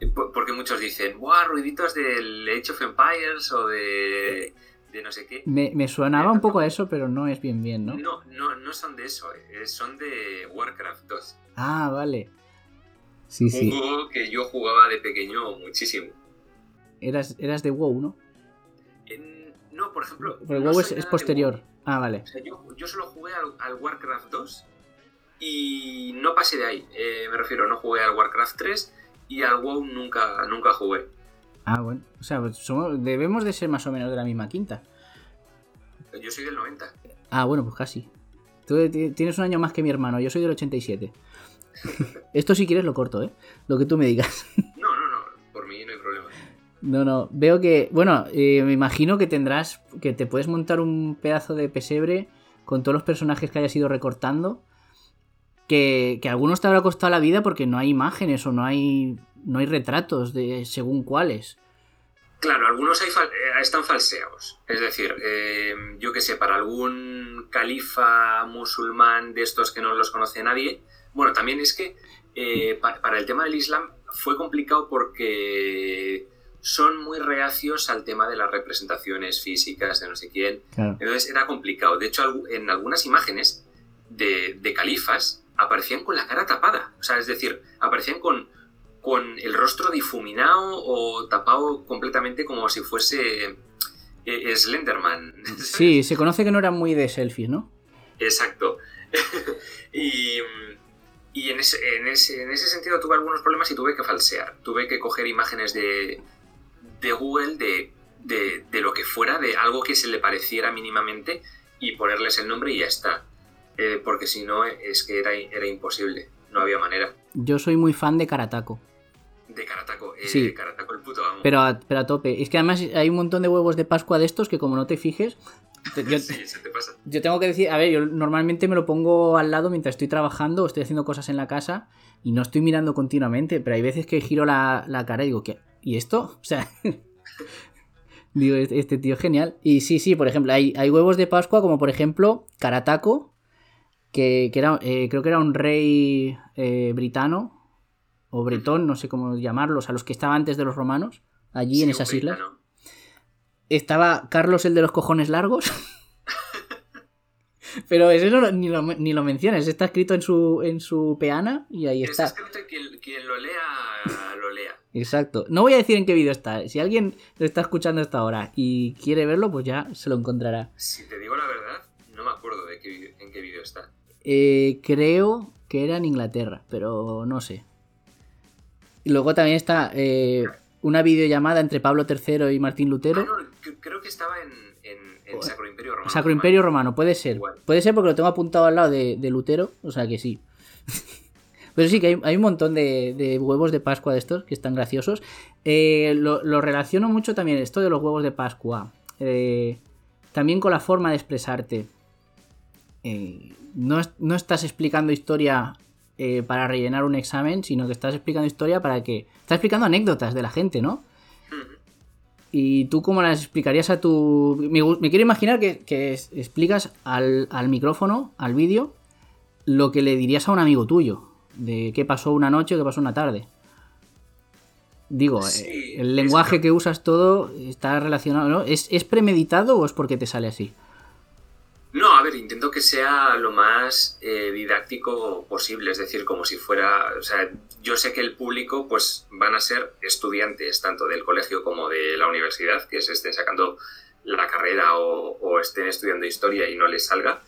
Eh, por- Porque muchos dicen, ¡buah, ruiditos del Age of Empires o de, de no sé qué! Me, me sonaba un poco a eso, pero no es bien bien, ¿no? No, no, no son de eso, eh, son de Warcraft 2. Ah, vale. Sí, Un sí. juego que yo jugaba de pequeño muchísimo. Eras, eras de WoW, ¿no? En- no, por ejemplo... Pero no WoW es, posterior. Ah, vale. O sea, yo, yo solo jugué al, al Warcraft 2 y no pasé de ahí. Eh, me refiero, no jugué al Warcraft 3 y al WoW nunca, nunca jugué. Ah, bueno. O sea, pues somos- debemos de ser más o menos de la misma quinta. Yo soy del 90. Ah, bueno, pues casi. Tú ti- tienes un año más que mi hermano, yo soy del 87. Esto si quieres lo corto, ¿eh? Lo que tú me digas. No, no, veo que, bueno, eh, me imagino que tendrás, que te puedes montar un pedazo de pesebre con todos los personajes que hayas ido recortando, que, que a algunos te habrá costado la vida porque no hay imágenes o no hay, no hay retratos de según cuáles. Claro, algunos eh, están falseados. Es decir, eh, yo que sé, para algún califa musulmán de estos que no los conoce nadie, bueno, también es que pa- para el tema del Islam fue complicado porque son muy reacios al tema de las representaciones físicas de no sé quién. Claro. Entonces era complicado. De hecho, en algunas imágenes de, de califas aparecían con la cara tapada. O sea, es decir, aparecían con, con el rostro difuminado o tapado completamente como si fuese eh, Slenderman. Sí, se conoce que no eran muy de selfies, ¿no? Exacto. y y en, ese, en, ese, en ese sentido tuve algunos problemas y tuve que falsear. Tuve que coger imágenes de, de Google de, de, de lo que fuera, de algo que se le pareciera mínimamente y ponerles el nombre y ya está. Eh, porque si no, es que era, era imposible. No había manera. Yo soy muy fan de Karataco. De Karataco. Eh, Sí. Karataco el puto amo. Pero a, pero a tope. Es que además hay un montón de huevos de Pascua de estos que como no te fijes... Yo, sí, se te pasa. yo tengo que decir, a ver, yo normalmente me lo pongo al lado mientras estoy trabajando o estoy haciendo cosas en la casa y no estoy mirando continuamente, pero hay veces que giro la, la cara y digo, ¿qué? ¿Y esto? O sea, digo, este, este tío es genial. Y sí, sí, por ejemplo, hay, hay huevos de Pascua como por ejemplo Karataco, que, que era, eh, creo que era un rey eh, britano o bretón, no sé cómo llamarlos, a los que estaba antes de los romanos, allí Sí, en esas islas. Estaba Carlos el de los cojones largos. Pero ese no, ni, lo, ni lo mencionas, está escrito en su, en su peana y ahí Está está. escrito que quien, quien lo lea, lo lea. Exacto. No voy a decir en qué vídeo está. Si alguien lo está escuchando hasta ahora y quiere verlo, pues ya se lo encontrará. Si te digo la verdad, no me acuerdo de qué, en qué vídeo está. Eh, creo que era en Inglaterra, pero no sé. Y luego también está eh, una videollamada entre Pablo III y Martín Lutero. Ah, no, cre- creo que estaba en, en, en Sacro Imperio Romano. Sacro Imperio Romano, puede ser. Igual. Puede ser porque lo tengo apuntado al lado de, de Lutero, o sea que sí. Pero sí que hay, hay un montón de, de huevos de Pascua de estos que están graciosos. Eh, lo, lo relaciono mucho también, esto de los huevos de Pascua. eh, también con la forma de expresarte. Eh, no, no estás explicando historia para rellenar un examen, sino que estás explicando historia para que... Estás explicando anécdotas de la gente, ¿no? ¿Y tú cómo las explicarías a tu...? Me, quiero imaginar que, explicas al, al micrófono, al vídeo, lo que le dirías a un amigo tuyo. De qué pasó una noche o qué pasó una tarde. Digo, Sí, eh, el lenguaje que usas todo está relacionado, ¿no? ¿Es, ¿Es premeditado o es porque te sale así? No, a ver, intento que sea lo más eh, didáctico posible, es decir, como si fuera, o sea, yo sé que el público pues van a ser estudiantes tanto del colegio como de la universidad, que se estén sacando la carrera o, o estén estudiando historia y no les salga,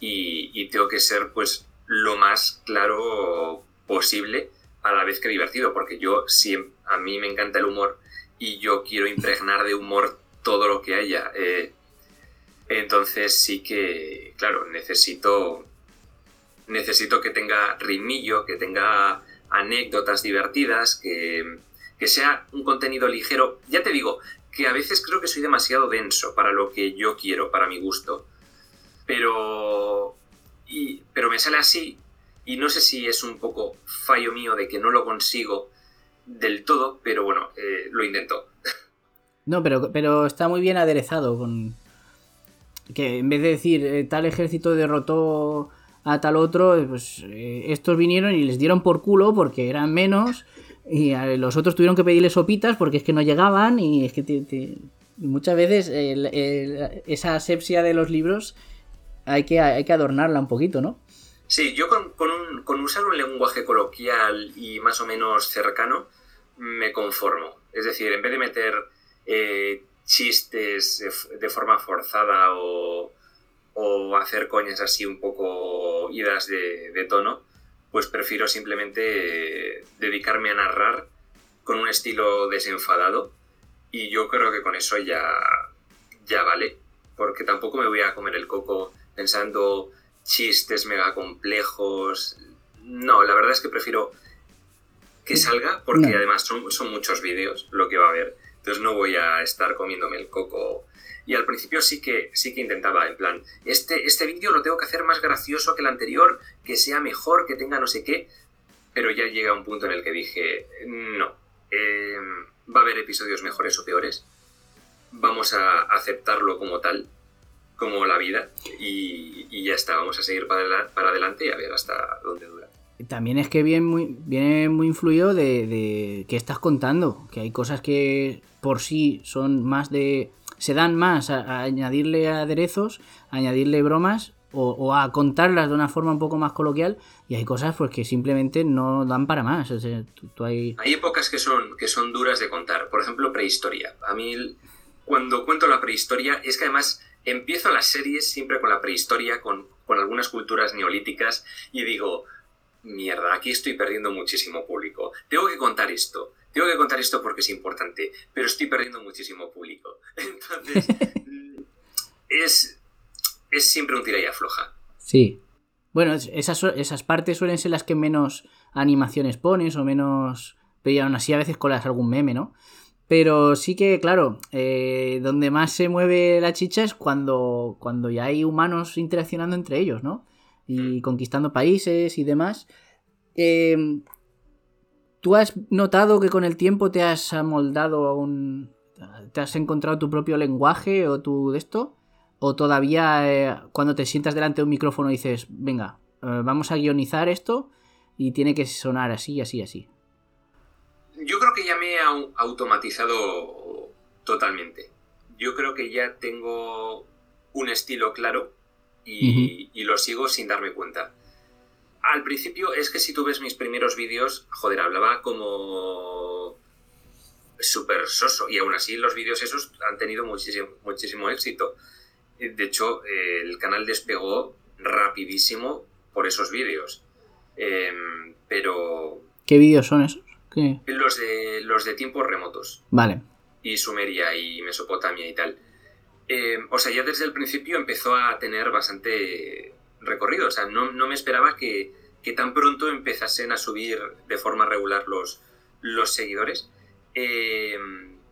y, y tengo que ser pues lo más claro posible a la vez que divertido, porque yo siem- a mí me encanta el humor y yo quiero impregnar de humor todo lo que haya. eh, entonces sí que, claro, necesito, necesito que tenga ritmillo, que tenga anécdotas divertidas, que, que sea un contenido ligero. Ya te digo, que a veces creo que soy demasiado denso para lo que yo quiero, para mi gusto. Pero, y, pero me sale así y no sé si es un poco fallo mío de que no lo consigo del todo, pero bueno, eh, lo intento. No, pero, pero está muy bien aderezado con... Que en vez de decir eh, tal ejército derrotó a tal otro, eh, pues estos vinieron y les dieron por culo porque eran menos y a los otros tuvieron que pedirle sopitas porque es que no llegaban y es que muchas veces esa asepsia de los libros hay que, hay que adornarla un poquito, ¿no? Sí, yo con, con usar un lenguaje coloquial y más o menos cercano me conformo. Es decir, en vez de meter eh, chistes de forma forzada o, o hacer coñas así un poco idas de, de tono, pues prefiero simplemente eh, dedicarme a narrar con un estilo desenfadado y yo creo que con eso ya, ya vale, porque tampoco me voy a comer el coco pensando chistes mega complejos. No, la verdad es que prefiero que salga, porque No. además son, son muchos vídeos lo que va a haber. Entonces no voy a estar comiéndome el coco. Y al principio sí que, sí que intentaba, en plan, este, este vídeo lo tengo que hacer más gracioso que el anterior, que sea mejor, que tenga no sé qué. Pero ya llega un punto en el que dije, no, eh, va a haber episodios mejores o peores. Vamos a aceptarlo como tal, como la vida, y, y ya está, vamos a seguir para, adela- para adelante y a ver hasta dónde dura. También es que viene muy, viene muy influido de, de qué estás contando, que hay cosas que por sí son más de... se dan más a, a añadirle aderezos, a añadirle bromas o, o a contarlas de una forma un poco más coloquial y hay cosas pues que simplemente no dan para más. O sea, tú, tú hay... Hay épocas que son, que son duras de contar. Por ejemplo, prehistoria. A mí, cuando cuento la prehistoria, es que además empiezo las series siempre con la prehistoria, con, con algunas culturas neolíticas, y digo, mierda, aquí estoy perdiendo muchísimo público. Tengo que contar esto. Tengo que contar esto porque es importante, pero estoy perdiendo muchísimo público. Entonces, es, es siempre un tira y afloja. Sí. Bueno, es- esas, esas partes suelen ser las que menos animaciones pones o menos... Pero aún así a veces colas algún meme, ¿no? Pero sí que, claro, eh, donde más se mueve la chicha es cuando, cuando ya hay humanos interaccionando entre ellos, ¿no? Y conquistando países y demás. Eh, ¿Tú has notado que con el tiempo te has amoldado a un... ¿Te has encontrado tu propio lenguaje o tu de esto? ¿O todavía eh, cuando te sientas delante de un micrófono dices, venga, vamos a guionizar esto y tiene que sonar así, así, así? Yo creo que ya me he au- automatizado totalmente. Yo creo que ya tengo un estilo claro y, y lo sigo sin darme cuenta. Al principio es que si tú ves mis primeros vídeos, joder, hablaba como súper soso y aún así los vídeos esos han tenido muchísimo, muchísimo éxito. De hecho, eh, el canal despegó rapidísimo por esos vídeos. Em, pero ¿Qué vídeos son esos? ¿Qué? los de, los de tiempos remotos Vale. y Sumeria y Mesopotamia y tal. Eh, o sea, ya desde el principio empezó a tener bastante recorrido. O sea, no, no me esperaba que, que tan pronto empezasen a subir de forma regular los, los seguidores. Eh,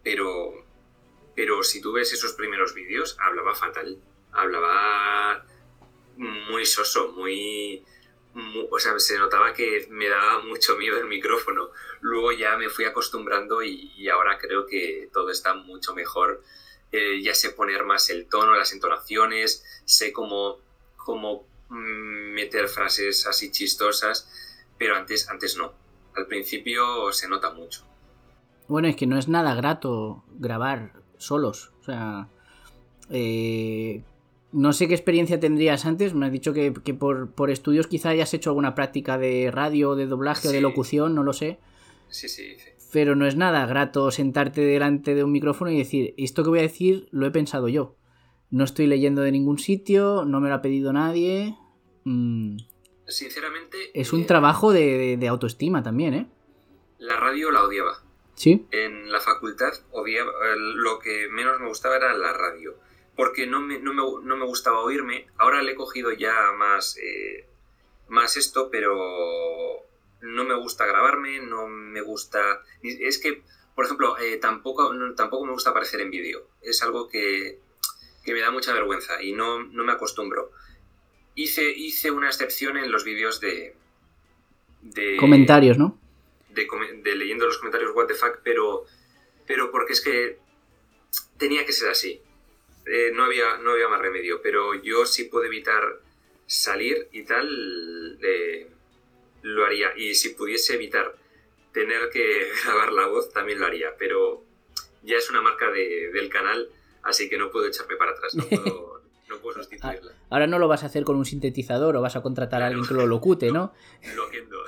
pero, pero si tú ves esos primeros vídeos, hablaba fatal. Hablaba muy soso, muy, mu- O sea, se notaba que me daba mucho miedo el micrófono. Luego ya me fui acostumbrando y, ahora creo que todo está mucho mejor. Eh, ya sé poner más el tono, las entonaciones, sé cómo, cómo mm, meter frases así chistosas, pero antes, antes no. Al principio se nota mucho. Bueno, es que no es nada grato grabar solos. O sea, eh, no sé qué experiencia tendrías antes. Me has dicho que, que por, por estudios quizá hayas hecho alguna práctica de radio, de doblaje o de locución, no lo sé. Sí, sí, sí. Pero no es nada grato sentarte delante de un micrófono y decir, esto que voy a decir lo he pensado yo. No estoy leyendo de ningún sitio, no me lo ha pedido nadie. Mm, Sinceramente, es un eh, trabajo de, de- de autoestima también, ¿eh? La radio la odiaba. Sí. En la facultad odiaba, eh, lo que menos me gustaba era la radio, porque no me, no me, no me gustaba oírme. Ahora le he cogido ya más, eh, más esto, pero no me gusta grabarme, no me gusta... Es que, por ejemplo, eh, tampoco, no- tampoco me gusta aparecer en vídeo. Es algo que, que me da mucha vergüenza y no, no me acostumbro. Hice, hice una excepción en los vídeos de... de Comentarios, ¿no? de, de leyendo los comentarios what the fuck, pero, pero porque es que tenía que ser así. Eh, no, había, no había más remedio, pero yo si puedo evitar salir y tal, eh, lo haría. Y si pudiese evitar tener que grabar la voz, también lo haría, pero ya es una marca de- del canal, así que no puedo echarme para atrás, no puedo, no puedo sustituirla. Ahora no lo vas a hacer con un sintetizador o vas a contratar a alguien que lo locute, ¿no? Lo entiendo.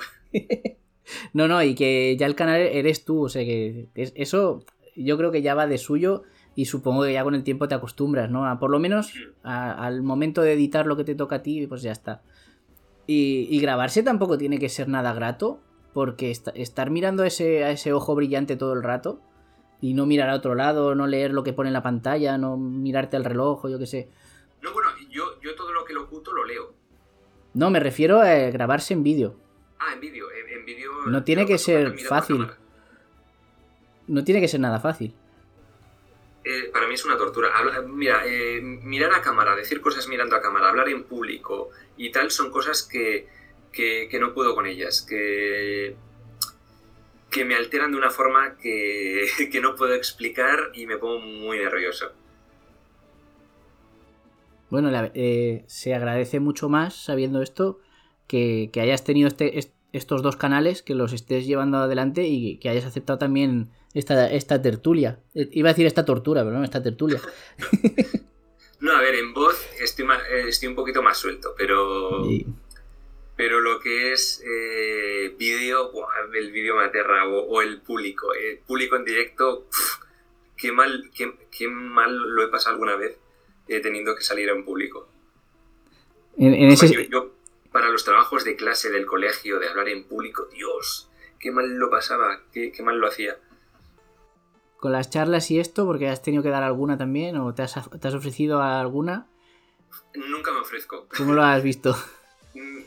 No, no, y que ya el canal eres tú, o sea que es- eso yo creo que ya va de suyo y supongo que ya con el tiempo te acostumbras, ¿no? A, por lo menos a- al momento de editar lo que te toca a ti, pues ya está. Y, y grabarse tampoco tiene que ser nada grato, porque esta- estar mirando a ese, a ese ojo brillante todo el rato y no mirar a otro lado, no leer lo que pone en la pantalla, no mirarte al reloj o yo qué sé. No, bueno, yo, yo todo lo que lo oculto lo leo. No, me refiero a eh, grabarse en vídeo. Ah, en vídeo. En, en vídeo. No tiene que ser fácil. No tiene que ser nada fácil. Eh, para mí es una tortura. Mira, eh, mirar a cámara, decir cosas mirando a cámara, hablar en público y tal son cosas que, que- no puedo con ellas, que, que me alteran de una forma que, que no puedo explicar y me pongo muy nervioso. Bueno, eh, se agradece mucho más sabiendo esto que, que hayas tenido este, est- estos dos canales, que los estés llevando adelante y que hayas aceptado también esta, esta tertulia. Eh, Iba a decir esta tortura, pero no, esta tertulia. No, a ver, en voz estoy, eh, estoy un poquito más suelto, pero, pero lo que es eh, vídeo, el vídeo me aterra, o, o el público, el público en directo, qué mal, qué, qué mal lo he pasado alguna vez eh, teniendo que salir en público. en, en ese, Yo, yo, para los trabajos de clase del colegio, de hablar en público, Dios, qué mal lo pasaba, qué, qué mal lo hacía. Con las charlas y esto, porque has tenido que dar alguna también, o te has, te has ofrecido a alguna, Nunca me ofrezco. ¿cómo lo has visto? Mm,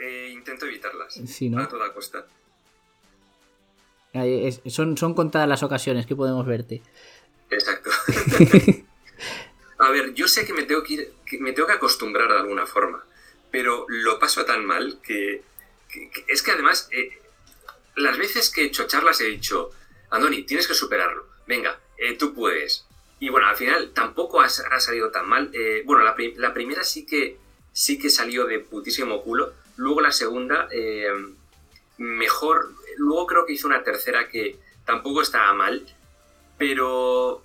eh, intento evitarlas Sí, ¿no? a toda costa. Es- son, son contadas las ocasiones que podemos verte. Exacto. A ver, yo sé que me tengo que, ir- que me tengo que acostumbrar de alguna forma, pero lo paso tan mal que, que- que- es que además eh, las veces que he hecho charlas he dicho, Andoni, tienes que superarlo, venga, eh, tú puedes. Y bueno, al final tampoco ha, ha salido tan mal. Eh, bueno, la, la primera sí que, sí que salió de putísimo culo, luego la segunda eh, mejor, luego creo que hizo una tercera que tampoco estaba mal, pero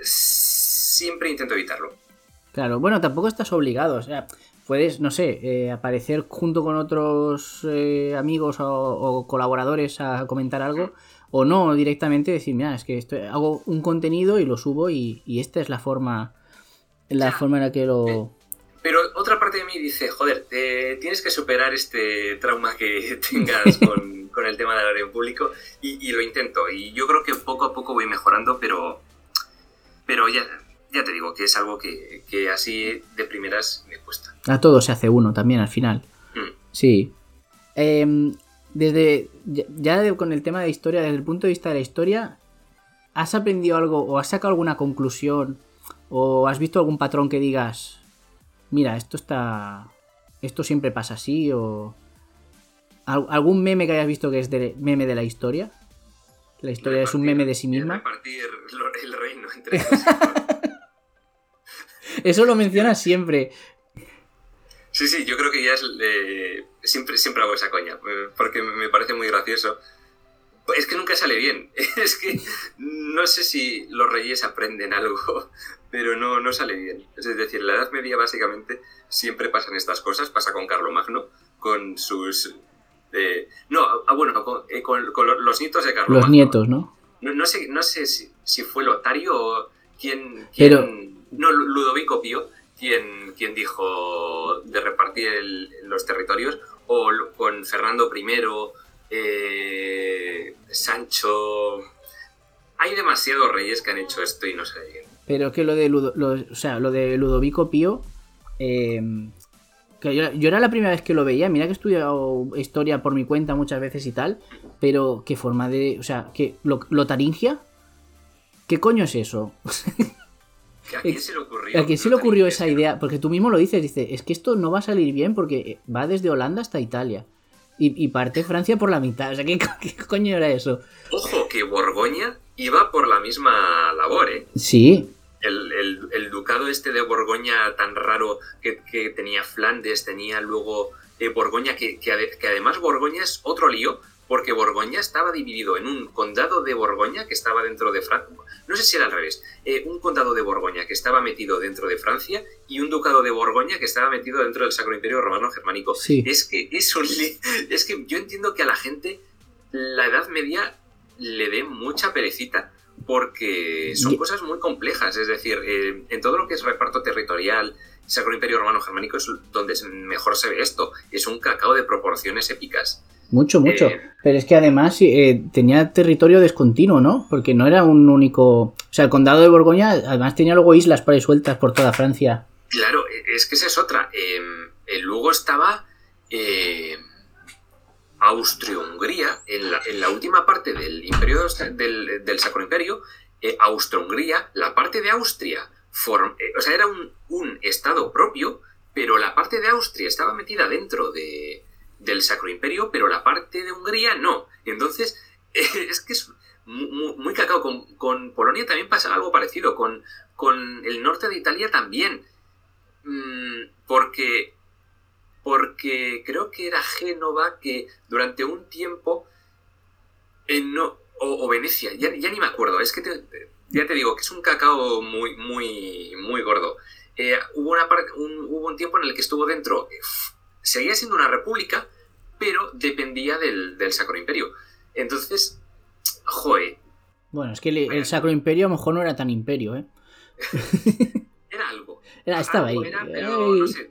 siempre intento evitarlo. Claro, bueno, tampoco estás obligado, o sea, puedes, no sé, eh, aparecer junto con otros eh, amigos o, o colaboradores a comentar algo, o no directamente decir, mira, es que esto, hago un contenido y lo subo y, y esta es la forma, la forma en la que lo... Pero otra parte de mí dice, joder, te- tienes que superar este trauma que tengas con, con el tema de hablar en público y, y lo intento. Y yo creo que poco a poco voy mejorando, pero, pero ya, ya te digo que es algo que, que así de primeras me cuesta. A todo se hace uno también al final. Mm. Sí. Em, desde, ya de- con el tema de historia, desde el punto de vista de la historia, ¿has aprendido algo o has sacado alguna conclusión o has visto algún patrón que digas, mira, esto está, esto siempre pasa así o al- algún meme que hayas visto que es de meme de la historia? La historia es un meme de sí misma. Repartir el reino entre. Eso lo mencionas siempre. Sí, sí, yo creo que ya es... eh, siempre, siempre hago esa coña, eh, porque me parece muy gracioso. Es que nunca sale bien. Es que no sé si los reyes aprenden algo, pero no, no sale bien. Es decir, en la Edad Media básicamente siempre pasan estas cosas. Pasa con Carlomagno, con sus... eh, no, ah, bueno, con, eh, con- con los nietos de Carlomagno. Los nietos, ¿no? No, no sé, no sé si, si fue Lotario o quién... Pero- No, Ludovico Pío, quien, quien dijo de repartir el- los territorios, con Fernando I, eh, Sancho... Hay demasiados reyes que han hecho esto y no sé bien. Pero que lo de, lo- o sea, lo de Ludovico Pío, eh, que yo, era la primera vez que lo veía, mira que he estudiado historia por mi cuenta muchas veces y tal, pero qué forma de, o sea, que lo, lotaringia, ¿qué coño es eso? ¿Que ¿A quién se le ocurrió? ¿A quién se le ocurrió Lotaringia? esa idea? Porque tú mismo lo dices, dice, es que esto no va a salir bien porque va desde Holanda hasta Italia. Y, y parte Francia por la mitad. O sea, ¿qué, co- qué coño era eso? Ojo, que Borgoña iba por la misma labor, ¿eh? Sí, el, el- el ducado este de Borgoña tan raro que, que tenía Flandes, tenía luego eh, Borgoña, que, que que además Borgoña es otro lío, porque Borgoña estaba dividido en un condado de Borgoña que estaba dentro de Francia, no sé si era al revés, eh, un condado de Borgoña que estaba metido dentro de Francia y un ducado de Borgoña que estaba metido dentro del Sacro Imperio Romano Germánico. Sí. Es que es un es que yo entiendo que a la gente la Edad Media le dé mucha perecita porque son cosas muy complejas. Es decir, eh, en todo lo que es reparto territorial, Sacro Imperio Romano Germánico es donde mejor se ve esto. Es un cacao de proporciones épicas. Mucho, mucho. Eh, Pero es que además eh, tenía territorio descontinuo, ¿no? Porque no era un único. O sea, el condado de Borgoña además tenía luego islas por ahí sueltas por toda Francia. Claro, e- es que esa es otra. Eh, eh, luego estaba Austria-Hungría, en la, en la última parte del Imperio del, del Sacro Imperio, Austro-Hungría, la parte de Austria, o sea, era un, un, estado propio, pero la parte de Austria estaba metida dentro de, del Sacro Imperio, pero la parte de Hungría no. Entonces, es que es muy, muy cacao. Con, Polonia también pasa algo parecido, con, con el norte de Italia también. Mm, porque, porque creo que era Génova que durante un tiempo, no, o, Venecia, ya, ni me acuerdo, es que ya te digo que es un cacao muy, muy, muy gordo. Eh, hubo, una un, hubo un tiempo en el que estuvo dentro, seguía siendo una república, pero dependía del, del Sacro Imperio. Entonces, joe. Bueno, es que el, Sacro Imperio a lo mejor no era tan imperio, ¿eh? era algo. Era, estaba ahí. Era, pero, no sé,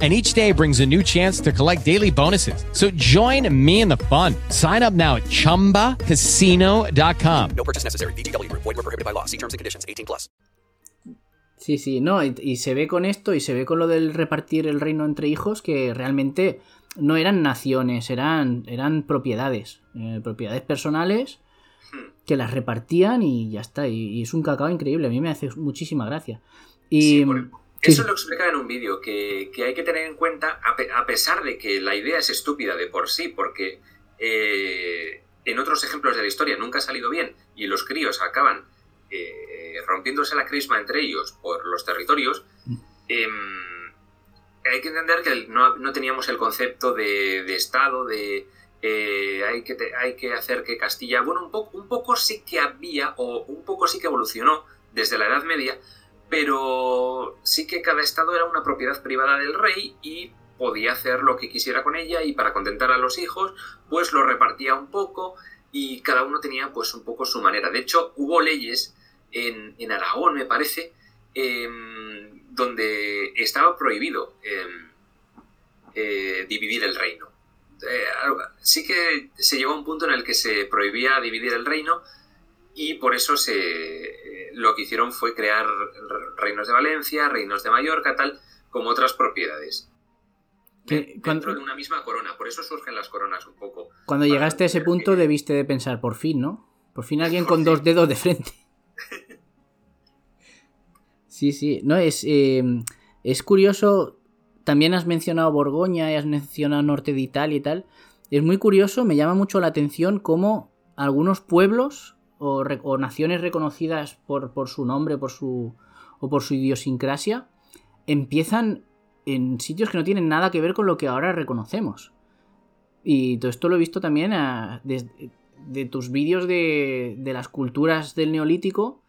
and each day brings a new chance to collect daily bonuses. So join me in the fun. Sign up now at ChumbaCasino.com. No purchase necessary. BGW. Void were prohibited by law. See terms and conditions. 18 plus. Sí, sí, no, y, y, se ve con esto y se ve con lo del repartir el reino entre hijos que realmente no eran naciones, eran, eran propiedades, eh, propiedades personales que las repartían y ya está. Y, y, es un cacao increíble, a mí me hace muchísima gracia. Y... Sí, por eso lo explicaba en un vídeo, que, que, hay que tener en cuenta, a, pe a, pesar de que la idea es estúpida de por sí, porque eh, en otros ejemplos de la historia nunca ha salido bien y los críos acaban eh, rompiéndose la crisma entre ellos por los territorios, eh, hay que entender que no, no teníamos el concepto de, de Estado, de eh, hay, que te, hay que hacer que Castilla, bueno, un poco, un poco sí que había, o un poco sí que evolucionó desde la Edad Media, pero sí que cada estado era una propiedad privada del rey y podía hacer lo que quisiera con ella y para contentar a los hijos, pues lo repartía un poco y cada uno tenía pues un poco su manera. De hecho, hubo leyes en, Aragón, me parece, eh, donde estaba prohibido eh, eh, dividir el reino. Eh, sí que se llegó a un punto en el que se prohibía dividir el reino y por eso se, lo que hicieron fue crear reinos de Valencia, reinos de Mallorca, tal, como otras propiedades. Que, dentro de una misma corona, por eso surgen las coronas un poco. Cuando llegaste a ese punto que... debiste de pensar, por fin, ¿no? Por fin alguien por con fin. dos dedos de frente. sí, sí, no, es, eh, es curioso, también has mencionado Borgoña y has mencionado norte de Italia y tal. Es muy curioso, me llama mucho la atención cómo algunos pueblos o, naciones reconocidas por, su nombre por su, o por su idiosincrasia empiezan en sitios que no tienen nada que ver con lo que ahora reconocemos. Y todo esto lo he visto también a, de, de, tus vídeos de, las culturas del neolítico.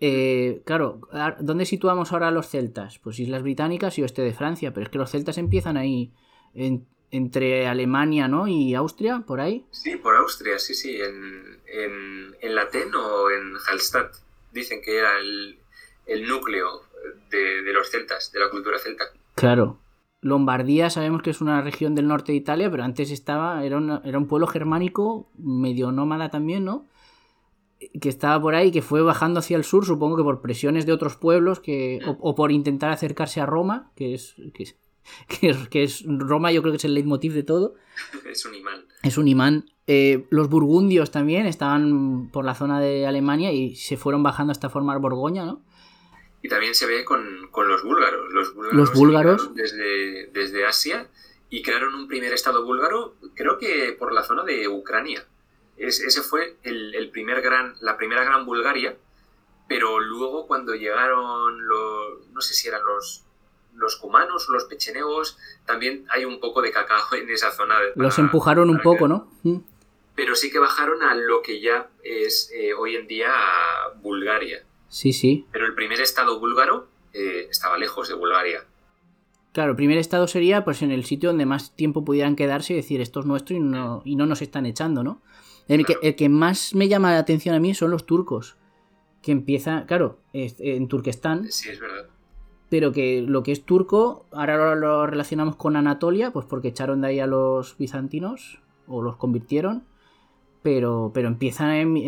Eh, claro, ¿dónde situamos ahora a los celtas? Pues Islas Británicas y oeste de Francia, pero es que los celtas empiezan ahí en, entre Alemania ¿no? y Austria, por ahí. Sí, por Austria, sí, sí, en, en, en Latén o en Hallstatt. Dicen que era el, el núcleo de, de, los celtas, de la cultura celta. Claro. Lombardía sabemos que es una región del norte de Italia, pero antes estaba, era, una, era un pueblo germánico, medio nómada también, ¿no? Que estaba por ahí, que fue bajando hacia el sur, supongo que por presiones de otros pueblos, que, o, o por intentar acercarse a Roma, que es, que es, que es, que es Roma, yo creo que es el leitmotiv de todo. Es un imán. Es un imán. Eh, los burgundios también estaban por la zona de Alemania y se fueron bajando hasta formar Borgoña, ¿no? Y también se ve con, con los búlgaros. Los búlgaros, los búlgaros. Desde, desde Asia y crearon un primer estado búlgaro, creo que por la zona de Ucrania. Es, ese fue el, el, primer gran, la primera gran Bulgaria, pero luego cuando llegaron los, no sé si eran los, los cumanos los pecheneos, también hay un poco de cacao en esa zona. De, para, los empujaron un poco, ¿no? Pero sí que bajaron a lo que ya es eh, hoy en día Bulgaria. Sí, sí. Pero el primer estado búlgaro eh, estaba lejos de Bulgaria. Claro, el primer estado sería pues en el sitio donde más tiempo pudieran quedarse y decir esto es nuestro y no, y no nos están echando, ¿no? El, claro. que, el que más me llama la atención a mí son los turcos. Que empieza, claro, en Turquestán. Sí, es verdad. Pero que lo que es turco, ahora lo relacionamos con Anatolia, pues porque echaron de ahí a los bizantinos, o los convirtieron, pero, pero empieza en,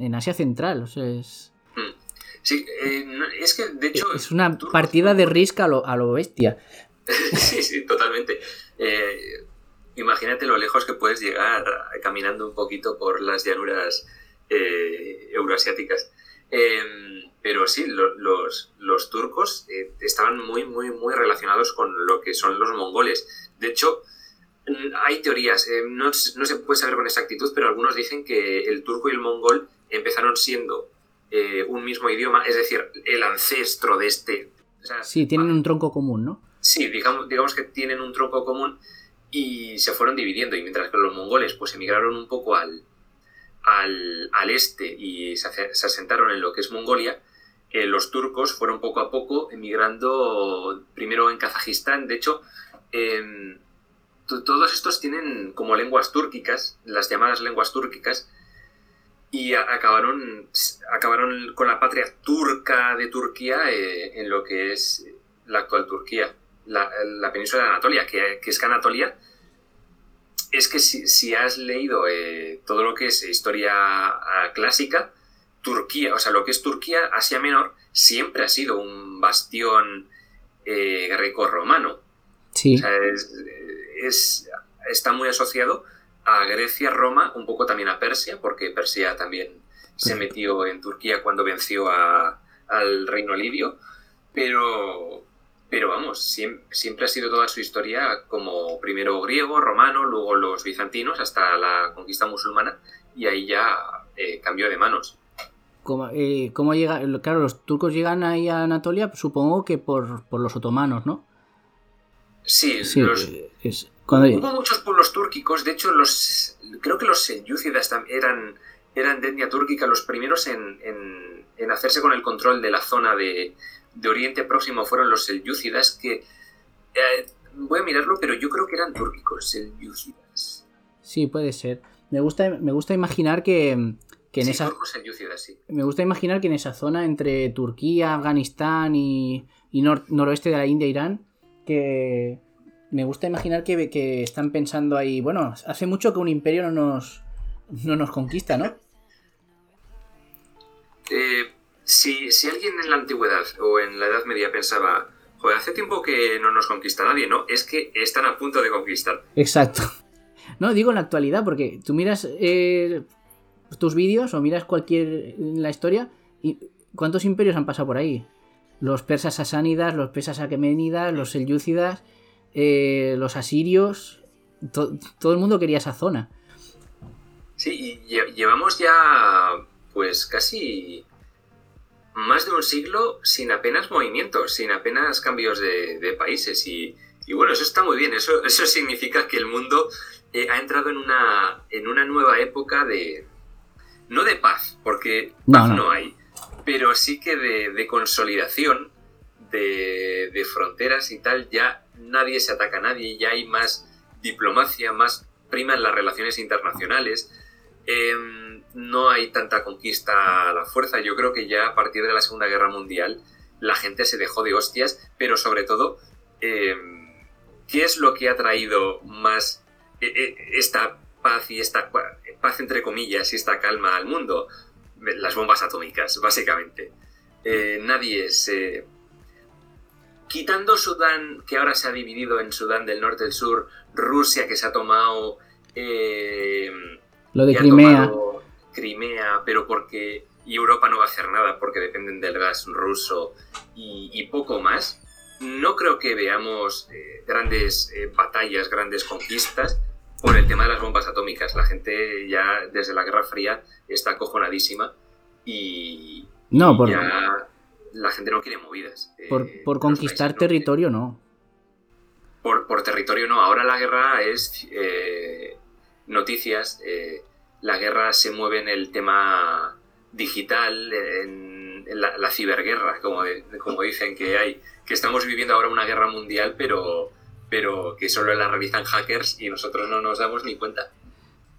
en, Asia Central, o sea, es... Sí, eh, es que de hecho... Es una partida de Risk a lo, a lo bestia. sí, sí, totalmente. Eh, imagínate lo lejos que puedes llegar caminando un poquito por las llanuras eh, euroasiáticas. Em, pero sí, los, los, turcos eh, estaban muy, muy, muy relacionados con lo que son los mongoles. De hecho, hay teorías, eh, no, no, se puede saber con exactitud, pero algunos dicen que el turco y el mongol empezaron siendo un mismo idioma, es decir, el ancestro de este. sí, tienen un tronco común, ¿no? Sí, digamos, digamos que tienen un tronco común y se fueron dividiendo. Y mientras que los mongoles pues emigraron un poco al, al, este y se, asentaron en lo que es Mongolia, los turcos fueron poco a poco emigrando primero en Kazajistán. De hecho, em, todos estos tienen como lenguas túrquicas, las llamadas lenguas túrquicas, y acabaron, acabaron con la patria turca de Turquía eh, en lo que es la actual Turquía, la, península de Anatolia, que, que es que Anatolia es que si, has leído eh, todo lo que es historia clásica, Turquía, o sea, lo que es Turquía, Asia Menor, siempre ha sido un bastión eh, greco-romano. Sí. O sea, está muy asociado a Grecia, Roma, un poco también a Persia, porque Persia también se metió en Turquía cuando venció al reino libio, pero, pero vamos, siempre, ha sido toda su historia como primero griego, romano, luego los bizantinos, hasta la conquista musulmana, y ahí ya eh, cambió de manos. Eh, ¿Cómo, llega? Claro, los turcos llegan ahí a Anatolia, supongo que por, los otomanos, ¿no? Sí, eh, hubo muchos pueblos túrquicos, de hecho, los creo que los selyúcidas eran, eran de etnia túrquica los primeros en, en hacerse con el control de la zona de, de Oriente Próximo fueron los selyúcidas, que eh, voy a mirarlo, pero yo creo que eran túrquicos, selyúcidas. Sí, puede ser. Me gusta, me gusta imaginar que, en esa. Me gusta imaginar que en esa zona entre Turquía, Afganistán y, noroeste de la India, Irán, que me gusta imaginar que, que, están pensando ahí. Bueno, hace mucho que un imperio no nos, no nos conquista, ¿no? Eh, si, alguien en la antigüedad o en la Edad Media pensaba, joder, hace tiempo que no nos conquista nadie, ¿no? Es que están a punto de conquistar. Exacto. No, digo en la actualidad, porque tú miras eh, tus vídeos o miras cualquier la historia y ¿cuántos imperios han pasado por ahí? Los persas sasánidas, los persas aqueménidas, los selyúcidas, eh, los asirios, todo el mundo quería esa zona. Sí, y llevamos ya pues casi más de un siglo sin apenas movimientos, sin apenas cambios de, países. Y, bueno, eso está muy bien. Eso, eso significa que el mundo eh, ha entrado en una, en una nueva época de... No de paz, porque paz no, hay, pero sí que de, consolidación, de, de, fronteras y tal. Ya nadie se ataca a nadie, ya hay más diplomacia, más prima en las relaciones internacionales. Em, no hay tanta conquista a la fuerza. Yo creo que ya a partir de la Segunda Guerra Mundial la gente se dejó de hostias, pero sobre todo, em, ¿qué es lo que ha traído más e, e, esta paz y esta paz entre comillas y esta calma al mundo? Las bombas atómicas, básicamente. Eh, nadie se... Quitando Sudán, que ahora se ha dividido en Sudán del norte y del sur, Rusia que se ha tomado... Em, lo de Crimea. Crimea, pero porque. Y Europa no va a hacer nada porque dependen del gas ruso y, poco más. No creo que veamos eh, grandes eh, batallas, grandes conquistas por el tema de las bombas atómicas. La gente ya desde la Guerra Fría está acojonadísima y, no, por... ya la gente no quiere movidas. Eh, por, conquistar territorio no. Por, por, territorio no. Ahora la guerra es noticias, eh, la guerra se mueve en el tema digital, en, la, ciberguerra, como, como dicen que hay, que estamos viviendo ahora una guerra mundial, pero, pero que solo la realizan hackers y nosotros no nos damos ni cuenta.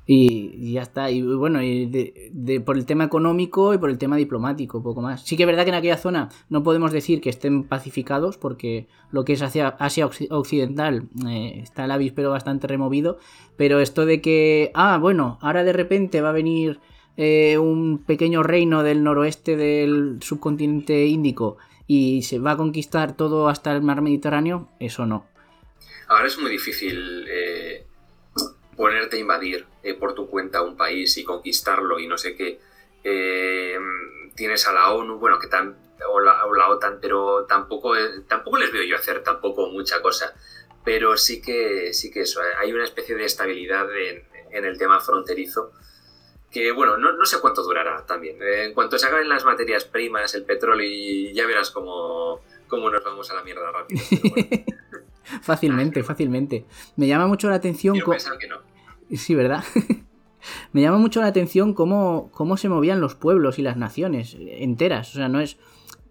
Y, ya está. Y bueno, y de, por el tema económico y por el tema diplomático, poco más. Sí que es verdad que en aquella zona no podemos decir que estén pacificados, porque lo que es Asia, Asia Occidental eh, está el avispero bastante removido. Pero esto de que, ah, bueno, ahora de repente va a venir eh, un pequeño reino del noroeste del subcontinente índico y se va a conquistar todo hasta el mar Mediterráneo, eso no. Ahora es muy difícil eh, ponerte a invadir eh, por tu cuenta un país y conquistarlo y no sé qué. tienes a la ONU, bueno, que tan, o, la, OTAN, pero tampoco, tampoco les veo yo hacer tampoco mucha cosa. Pero sí que, sí que eso, hay una especie de estabilidad en, en el tema fronterizo que bueno, no, sé cuánto durará también. Eh, en cuanto se acaben las materias primas, el petróleo, y ya verás cómo, nos vamos a la mierda rápido. fácilmente, fácilmente. Me llama mucho la atención... Que no. Sí, ¿verdad? Me llama mucho la atención cómo, cómo se movían los pueblos y las naciones enteras. O sea, no es...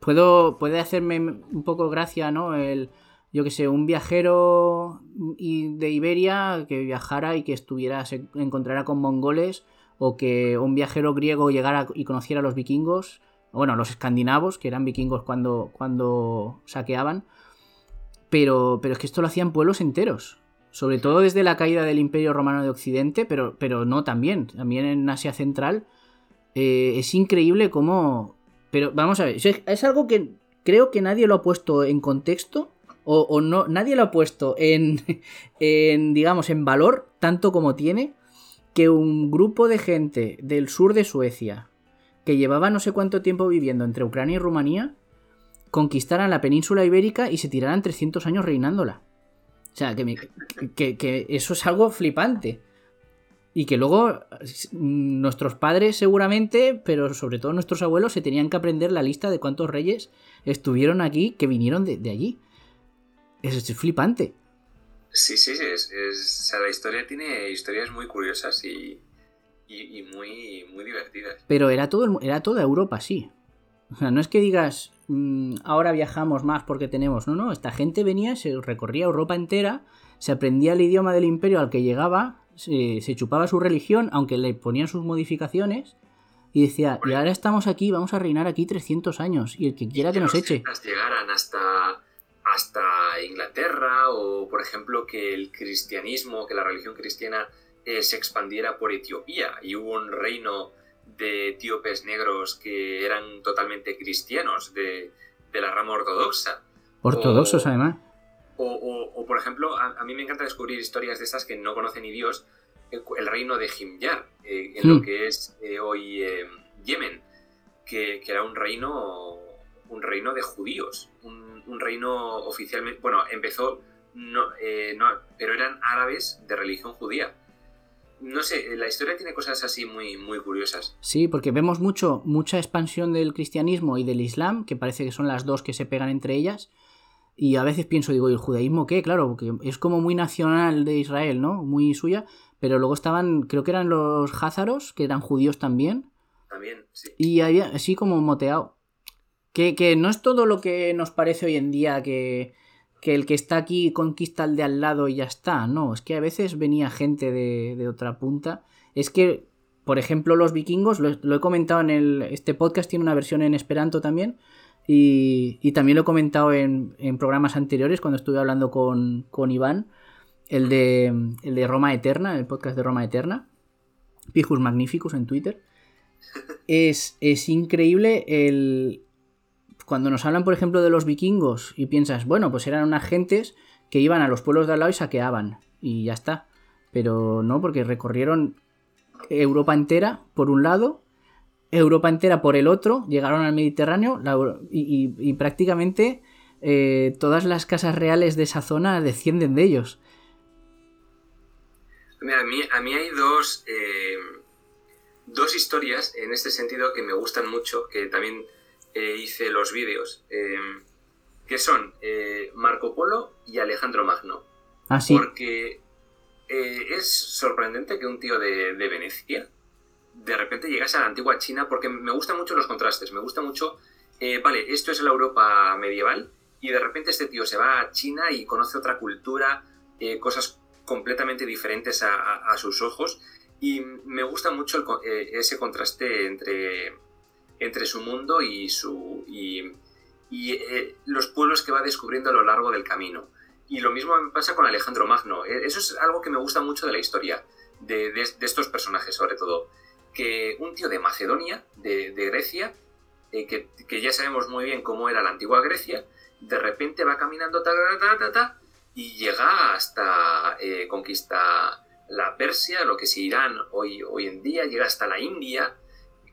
Puedo, puede hacerme un poco gracia, ¿no? El, yo que sé, un viajero de Iberia que viajara y que estuviera, se encontrara con mongoles o que un viajero griego llegara y conociera a los vikingos, bueno, los escandinavos, que eran vikingos cuando, cuando saqueaban, pero, pero es que esto lo hacían pueblos enteros, sobre todo desde la caída del Imperio Romano de Occidente, pero, pero no también, también en Asia Central. Eh, es increíble cómo... Pero vamos a ver, es algo que creo que nadie lo ha puesto en contexto o, o no, nadie lo ha puesto en, en, digamos, en valor tanto como tiene que un grupo de gente del sur de Suecia, que llevaba no sé cuánto tiempo viviendo entre Ucrania y Rumanía, conquistaran la península ibérica y se tiraran 300 años reinándola. O sea, que, que, eso es algo flipante. Y que luego nuestros padres seguramente, pero sobre todo nuestros abuelos, se tenían que aprender la lista de cuántos reyes estuvieron aquí que vinieron de, de allí. Eso es flipante. Sí, sí, es, es, la historia tiene historias muy curiosas y, y, muy, muy divertidas. Pero era, todo, era toda Europa, sí. O sea, no es que digas, mm, ahora viajamos más porque tenemos. No, no, esta gente venía, se recorría Europa entera, se aprendía el idioma del imperio al que llegaba, se, chupaba su religión, aunque le ponían sus modificaciones, y decía, y ahora estamos aquí, vamos a reinar aquí 300 años, y el que quiera que nos eche. Llegaran hasta hasta Inglaterra o, por ejemplo, que el cristianismo, que la religión cristiana eh, se expandiera por Etiopía y hubo un reino de etíopes negros que eran totalmente cristianos de, la rama ortodoxa. Ortodoxos, además. O, por ejemplo, a, mí me encanta descubrir historias de estas que no conocen ni Dios, el, reino de Himyar, eh, en lo hmm. que es eh, hoy Yemen, que, que, era un reino, un reino de judíos, un un reino oficialmente, bueno, empezó, eh, no, pero eran árabes de religión judía. No sé, la historia tiene cosas así muy, muy curiosas. Sí, porque vemos mucho, mucha expansión del cristianismo y del islam, que parece que son las dos que se pegan entre ellas. Y a veces pienso, digo, ¿y el judaísmo qué? Claro, porque es como muy nacional de Israel, ¿no? Muy suya. Pero luego estaban, creo que eran los házaros, que eran judíos también. También, sí. Y había así como moteado. Que, no es todo lo que nos parece hoy en día que, el que está aquí conquista al de al lado y ya está. No, es que a veces venía gente de, otra punta. Es que, por ejemplo, los vikingos, lo, he comentado en el. Este podcast tiene una versión en Esperanto también. Y, también lo he comentado en, programas anteriores cuando estuve hablando con, Iván. El de, el de Roma Eterna, el podcast de Roma Eterna. Pijus Magnificus en Twitter. Es, es increíble el, cuando nos hablan, por ejemplo, de los vikingos y piensas, bueno, pues eran unas gentes que iban a los pueblos de al lado y saqueaban y ya está. Pero no, porque recorrieron Europa entera por un lado, Europa entera por el otro, llegaron al Mediterráneo y, prácticamente eh, todas las casas reales de esa zona descienden de ellos. Mira, a, mí, hay dos, eh, dos historias en este sentido que me gustan mucho, que también eh, hice los vídeos, em, que son eh, Marco Polo y Alejandro Magno. Ah, Porque eh, es sorprendente que un tío de, Venecia de repente llegase a la antigua China, porque me gustan mucho los contrastes, me gusta mucho, vale, esto es la Europa medieval, y de repente este tío se va a China y conoce otra cultura, cosas completamente diferentes a, sus ojos, Y me gusta mucho el eh, ese contraste entre, entre su mundo y, su, y, eh, los pueblos que va descubriendo a lo largo del camino. Y lo mismo me pasa con Alejandro Magno. Eh, Eso es algo que me gusta mucho de la historia, de, de- estos personajes sobre todo. Que un tío de Macedonia, de, Grecia, eh, que, que ya sabemos muy bien cómo era la antigua Grecia, de repente va caminando ta, ta, ta, ta, y llega hasta eh, conquista la Persia, lo que es Irán hoy, hoy en día, llega hasta la India,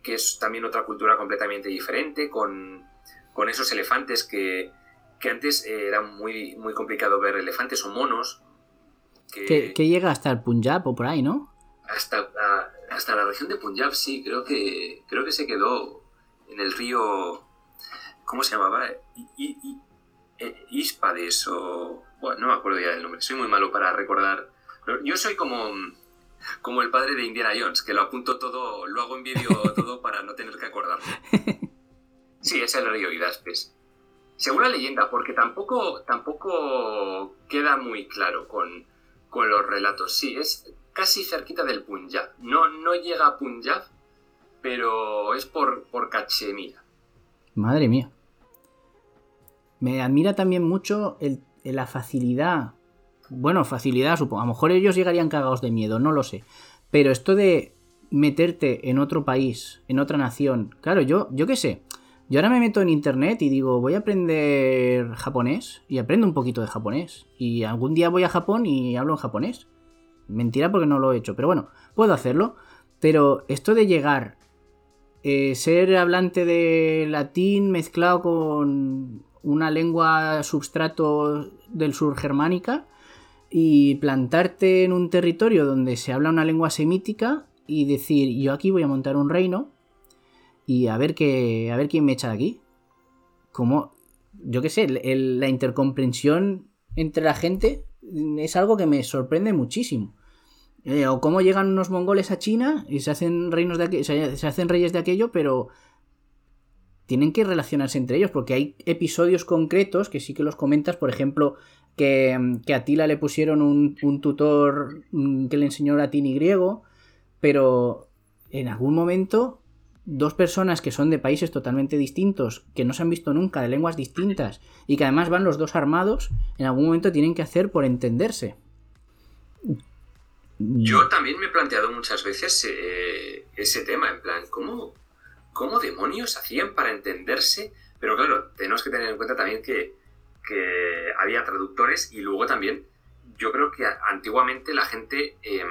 que es también otra cultura completamente diferente, con, con esos elefantes que, que antes eh, era muy, muy complicado ver elefantes o monos. Que, Que, que llega hasta el Punjab o por ahí, ¿no? hasta, hasta la región de Punjab, sí, creo que, creo que se quedó en el río. ¿Cómo se llamaba? I- I- I- eh, Ispades o. Bueno, no me acuerdo ya del nombre, soy muy malo para recordar. Yo soy como, como el padre de Indiana Jones, que lo apunto todo, lo hago en vídeo todo para no tener que acordarme. Sí, es el río Idaspes. Según la leyenda, porque tampoco, tampoco queda muy claro con, con los relatos. Sí, es casi cerquita del Punjab. No, no llega a Punjab, pero es por, por Cachemira. Madre mía. Me admira también mucho el- la facilidad. Bueno, facilidad, supongo. A lo mejor ellos llegarían cagados de miedo, no lo sé. Pero esto de meterte en otro país, en otra nación. Claro, yo, yo qué sé. Yo ahora me meto en internet y digo, voy a aprender japonés. Y aprendo un poquito de japonés. Y algún día voy a Japón y hablo en japonés. Mentira porque no lo he hecho. Pero bueno, puedo hacerlo. Pero esto de llegar eh, ser hablante de latín mezclado con una lengua substrato del sur germánica y plantarte en un territorio donde se habla una lengua semítica y decir yo aquí voy a montar un reino y a ver qué a ver quién me echa de aquí como yo qué sé la intercomprensión entre la gente es algo que me sorprende muchísimo. Eh, o cómo llegan unos mongoles a China y se hacen reinos de se hacen reyes de aquello, pero tienen que relacionarse entre ellos, porque hay episodios concretos que sí que los comentas, por ejemplo, que, a Tila le pusieron un, un tutor mm, que le enseñó latín y griego, pero en algún momento dos personas que son de países totalmente distintos, que no se han visto nunca, de lenguas distintas, y que además van los dos armados, en algún momento tienen que hacer por entenderse. Yo también me he planteado muchas veces eh, ese tema, en plan, ¿cómo, ¿cómo demonios hacían para entenderse? Pero claro, tenemos que tener en cuenta también que, que había traductores y luego también, yo creo que antiguamente la gente eh,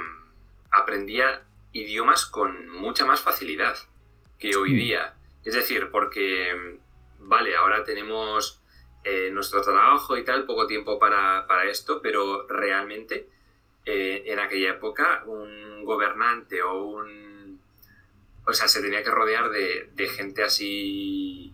aprendía idiomas con mucha más facilidad que hoy día. Es decir, porque, vale, ahora tenemos eh, nuestro trabajo y tal, poco tiempo para, para esto, pero realmente eh, en aquella época un gobernante o un... O sea, se tenía que rodear de, de gente así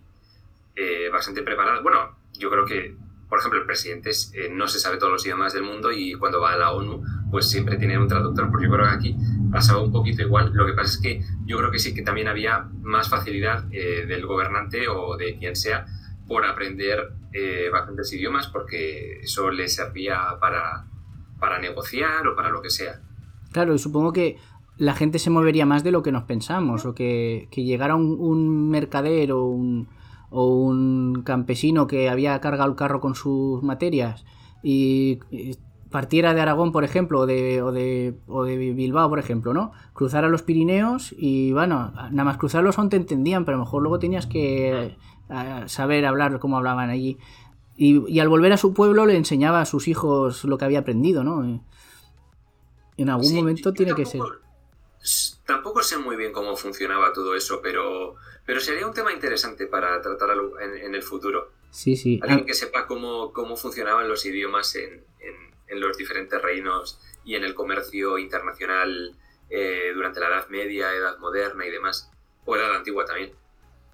eh, bastante preparada. Bueno, yo creo que, por ejemplo, el presidente es- eh, no se sabe todos los idiomas del mundo y cuando va a la ONU, pues siempre tiene un traductor. Porque yo creo que aquí pasaba un poquito igual. Lo que pasa es que yo creo que sí que también había más facilidad eh, del gobernante o de quien sea por aprender eh, bastantes idiomas porque eso le servía para, para negociar o para lo que sea. Claro, supongo que la gente se movería más de lo que nos pensamos, o que, que llegara un, un mercader o un, o un campesino que había cargado el carro con sus materias y, partiera de Aragón, por ejemplo, o de, o, de, o de Bilbao, por ejemplo, ¿no? Cruzara los Pirineos y, bueno, nada más cruzarlos aún te entendían, pero a lo mejor luego tenías que eh, saber hablar como hablaban allí. Y, y al volver a su pueblo le enseñaba a sus hijos lo que había aprendido, ¿no? En algún Sí, momento tiene que ser. Tampoco- sé muy bien cómo funcionaba todo eso, pero, pero sería un tema interesante para tratar en, en el futuro. Sí, sí. Alguien Ah, que sepa cómo, cómo funcionaban los idiomas en, en- en los diferentes reinos y en el comercio internacional eh, durante la Edad Media, Edad Moderna y demás. O Edad Antigua también.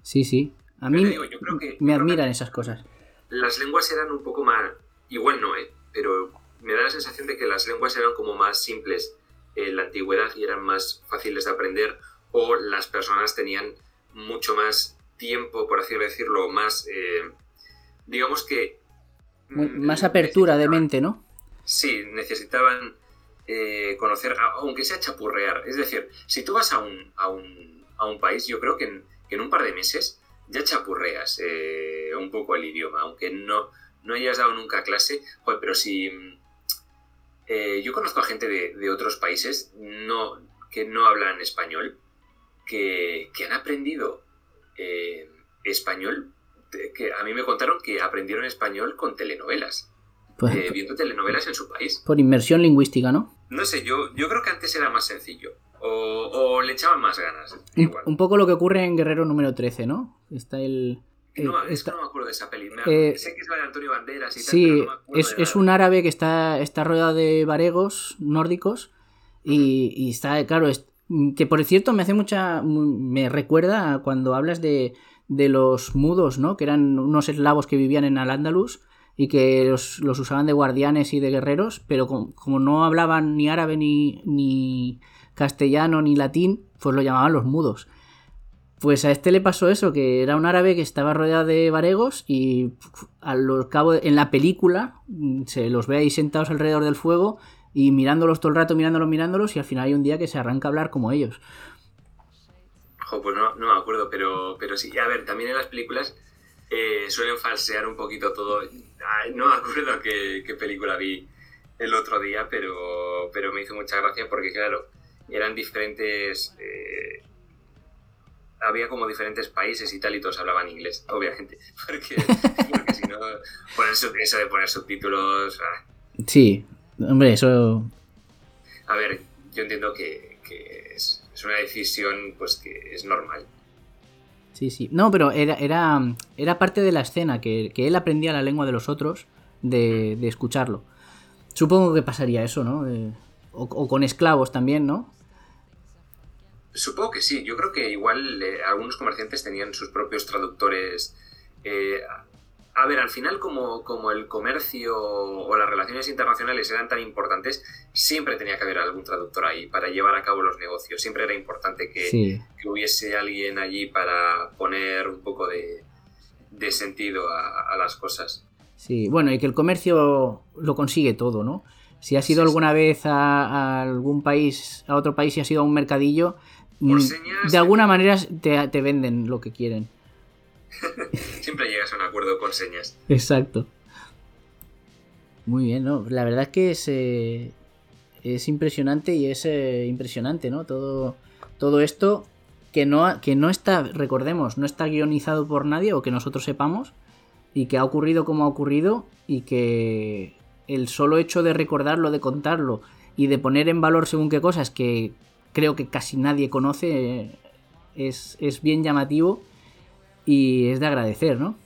Sí, sí. A mí digo, yo creo que- me admiran esas cosas. Las lenguas eran un poco más... Igual no, ¿eh? Pero me da la sensación de que las lenguas eran como más simples en la antigüedad y eran más fáciles de aprender o las personas tenían mucho más tiempo, por así decirlo, más... eh, digamos que... Mm, Más apertura de mente, ¿no? Sí, necesitaban eh, conocer, aunque sea chapurrear. Es decir, si tú vas a un, a un, a un país, yo creo que en, que en, un par de meses ya chapurreas eh, un poco el idioma, aunque no, no hayas dado nunca clase. Joder, pero si... Eh, yo conozco a gente de, de otros países no, que no hablan español, que, que han aprendido eh, español, que a mí me contaron que aprendieron español con telenovelas. Pues, eh, viendo telenovelas en su país. por inmersión lingüística, ¿no? No sé, yo, yo creo que antes era más sencillo. O, o le echaban más ganas. Igual. un poco lo que ocurre en Guerrero número 13, ¿no? Está el... No, es no me acuerdo de esa peli. Eh, sé que es la de Antonio Banderas y tal, Sí, pero no me acuerdo es, es un árabe que está, está rodeado de varegos nórdicos y, y está, claro, es- que por cierto me hace mucha, me recuerda a cuando hablas de, de los mudos, ¿no? Que eran unos eslavos que vivían en Al-Ándalus y que los, los usaban de guardianes y de guerreros, pero como, como no hablaban ni árabe ni, ni castellano ni latín, pues lo llamaban los mudos. Pues a este le pasó eso, que era un árabe que estaba rodeado de varegos y pf, a lo cabo en la película mm, se los ve ahí sentados alrededor del fuego y mirándolos todo el rato, mirándolos, mirándolos y al final hay un día que se arranca a hablar como ellos. Jo, pues no, me acuerdo, pero, pero sí. A ver, también en las películas eh, suelen falsear un poquito todo. No me acuerdo qué, qué película vi el otro día, pero, pero me hizo mucha gracia porque, claro, eran diferentes. eh, había como diferentes países y tal, y todos hablaban inglés, obviamente. Porque, porque si no, poner sub- eso de poner subtítulos. ah, Sí, hombre, eso... A ver, yo entiendo que, que es, es una decisión pues que es normal. Sí, sí. No, pero era, era, era parte de la escena, que, que él aprendía la lengua de los otros de, de escucharlo. Supongo que pasaría eso, ¿no? Eh, o, o con esclavos también, ¿no? Supongo que sí. Yo creo que igual eh, algunos comerciantes tenían sus propios traductores. Eh, a ver, al final como, como el comercio o las relaciones internacionales eran tan importantes, siempre tenía que haber algún traductor ahí para llevar a cabo los negocios. Siempre era importante que, Sí. que hubiese alguien allí para poner un poco de, de sentido a, a las cosas. Sí, bueno, y que el comercio lo consigue todo, ¿no? Si has ido Sí, sí. alguna vez a, a algún país, a otro país y has ido a un mercadillo, Por mm, señas- de alguna manera te, te venden lo que quieren. Siempre llegas a un acuerdo con señas. Exacto. Muy bien, ¿no? La verdad es que es, eh, es impresionante y es eh, impresionante, ¿no? Todo, todo esto que no, que no está, recordemos, no está guionizado por nadie o que nosotros sepamos y que ha ocurrido como ha ocurrido y que el solo hecho de recordarlo, de contarlo y de poner en valor según qué cosas que creo que casi nadie conoce eh, es, es bien llamativo y es de agradecer, ¿no?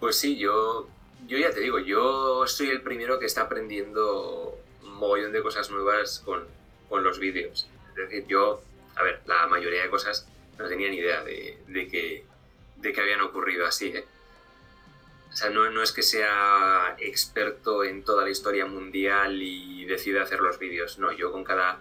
Pues sí, yo, yo ya te digo, yo soy el primero que está aprendiendo un mogollón de cosas nuevas con, con los vídeos. Es decir, yo, a ver, la mayoría de cosas no tenía ni idea de, de que, de que habían ocurrido así, ¿eh? O sea, no, no es que sea experto en toda la historia mundial y decida hacer los vídeos. No, yo con cada,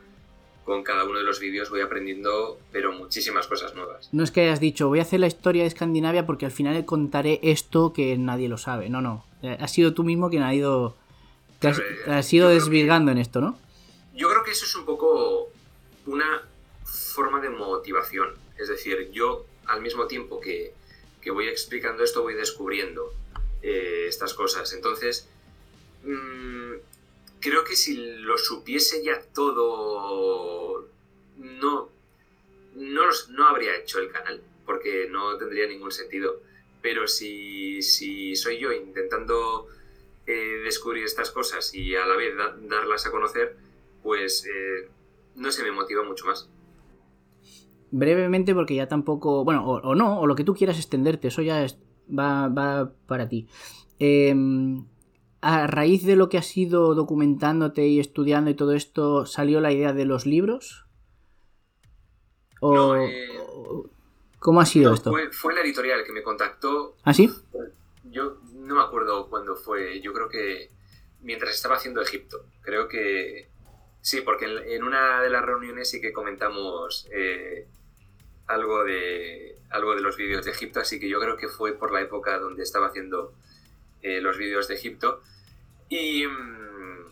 con cada uno de los vídeos voy aprendiendo, pero muchísimas cosas nuevas. No es que hayas dicho, voy a hacer la historia de Escandinavia porque al final contaré esto que nadie lo sabe. No, no. Eh, Has sido tú mismo quien ha ido. Te has, Claro, te has ido desvirgando en esto, ¿no? Yo creo que eso es un poco una forma de motivación. Es decir, yo al mismo tiempo que, que voy explicando esto, voy descubriendo eh, estas cosas. Entonces, mm, creo que si lo supiese ya todo, no, no, no habría hecho el canal, porque no tendría ningún sentido. Pero si, si soy yo intentando eh, descubrir estas cosas y a la vez da- darlas a conocer, pues eh, no se me motiva mucho más. Brevemente, porque ya tampoco. Bueno, o, o no, o lo que tú quieras extenderte, eso ya es- va, va para ti. Eh, a raíz de lo que has ido documentándote y estudiando y todo esto, ¿salió la idea de los libros? ¿O, No, eh, ¿Cómo ha sido No, esto? fue, fue la editorial que me contactó. ¿Ah, sí? Yo no me acuerdo cuándo fue. Yo creo que mientras estaba haciendo Egipto. Creo que sí, porque en, en una de las reuniones sí que comentamos eh, algo de algo de los vídeos de Egipto. Así que yo creo que fue por la época donde estaba haciendo eh, los vídeos de Egipto. Y, mm,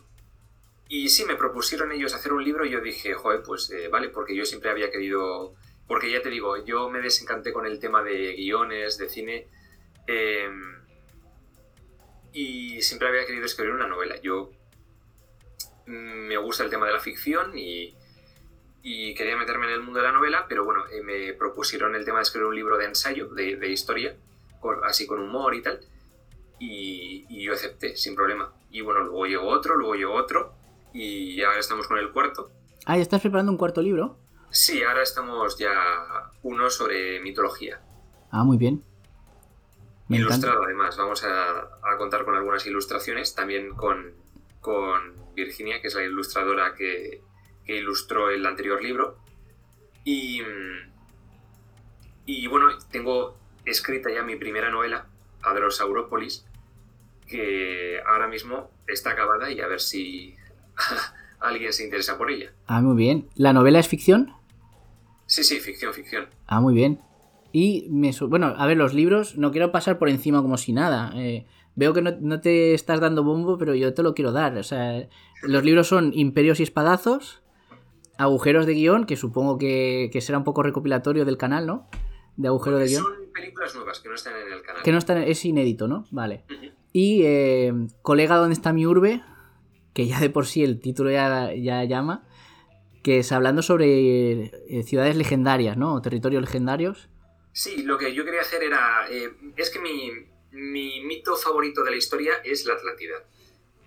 Y sí, me propusieron ellos hacer un libro y yo dije, joder, pues eh, vale, porque yo siempre había querido, porque ya te digo, yo me desencanté con el tema de guiones, de cine, eh, y siempre había querido escribir una novela. Yo mm, me gusta el tema de la ficción y, y quería meterme en el mundo de la novela, pero bueno, eh, me propusieron el tema de escribir un libro de ensayo, de, de historia, con- así con humor y tal, y, y yo acepté sin problema. Y bueno, luego llegó otro, luego llegó otro, y ahora estamos con el cuarto. Ah, ¿ya estás preparando un cuarto libro? Sí, ahora estamos ya uno sobre mitología. Ah, muy bien. Me encanta. Ilustrado además, vamos a, a contar con algunas ilustraciones, también con, con Virginia, que es la ilustradora que, que ilustró el anterior libro. Y, y bueno, tengo escrita ya mi primera novela, Adrosaurópolis, que ahora mismo está acabada y a ver si alguien se interesa por ella. Ah, muy bien. ¿La novela es ficción? Sí, sí, ficción, ficción. Ah, muy bien. Y me bueno, a ver, los libros no quiero pasar por encima como si nada. Eh, veo que no, no te estás dando bombo, pero yo te lo quiero dar. O sea, los libros son Imperios y Espadazos, Agujeros de Guión, que supongo que, que será un poco recopilatorio del canal, ¿no? De Agujero de Guión. Son películas nuevas que no están en el canal. Que no está, es inédito, ¿no? Vale. Y eh, Colega, ¿dónde está mi urbe? Que ya de por sí el título ya, ya llama. Que es hablando sobre eh, ciudades legendarias, ¿no? O territorios legendarios. Sí, lo que yo quería hacer era. eh, es que mi, mi mito favorito de la historia es la Atlántida.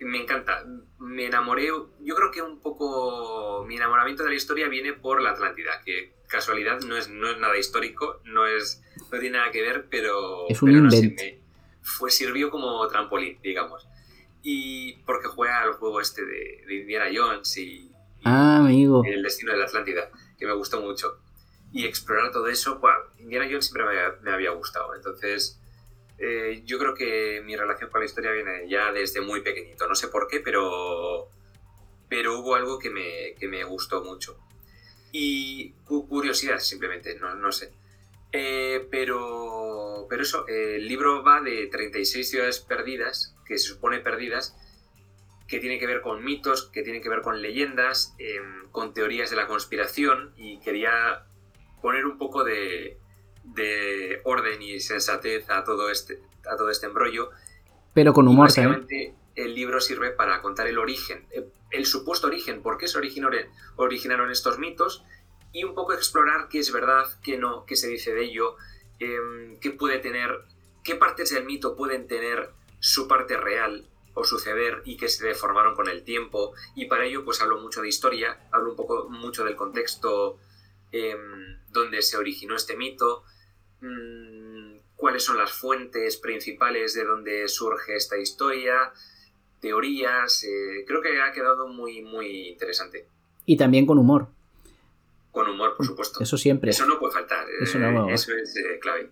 Me encanta. Me enamoré. Yo creo que un poco. Mi enamoramiento de la historia viene por la Atlántida, que casualidad no es, no es nada histórico, no es. No tiene nada que ver, pero. Es un pero no sé, me- fue, sirvió como trampolín, digamos. Y porque juega al juego este de, de Indiana Jones y, y Ah, amigo. el destino de la Atlántida, que me gustó mucho. Y explorar todo eso, Indiana Jones siempre me, me había gustado. Entonces, eh, yo creo que mi relación con la historia viene ya desde muy pequeñito. No sé por qué, pero, pero hubo algo que me, que me gustó mucho. Y cu- curiosidad, simplemente, no, no sé. Eh, pero, pero eso, eh, el libro va de 36 ciudades perdidas, que se supone perdidas, que tiene que ver con mitos, que tiene que ver con leyendas, em, con teorías de la conspiración y quería poner un poco de, de orden y sensatez a todo este, a todo este embrollo. Pero con humor básicamente el libro sirve para contar el origen, eh, el supuesto origen, por qué se originaron, estos mitos y un poco explorar qué es verdad, qué no, qué se dice de ello, em, qué puede tener, qué partes del mito pueden tener su parte real o suceder y que se deformaron con el tiempo y para ello pues hablo mucho de historia, hablo un poco mucho del contexto em, donde se originó este mito, cuáles son las fuentes principales de donde surge esta historia, teorías, eh, creo que ha quedado muy muy interesante. Y también con humor. Con humor, por supuesto. Eso siempre. Eso no puede faltar. Eso eh, no- eso es eh, clave.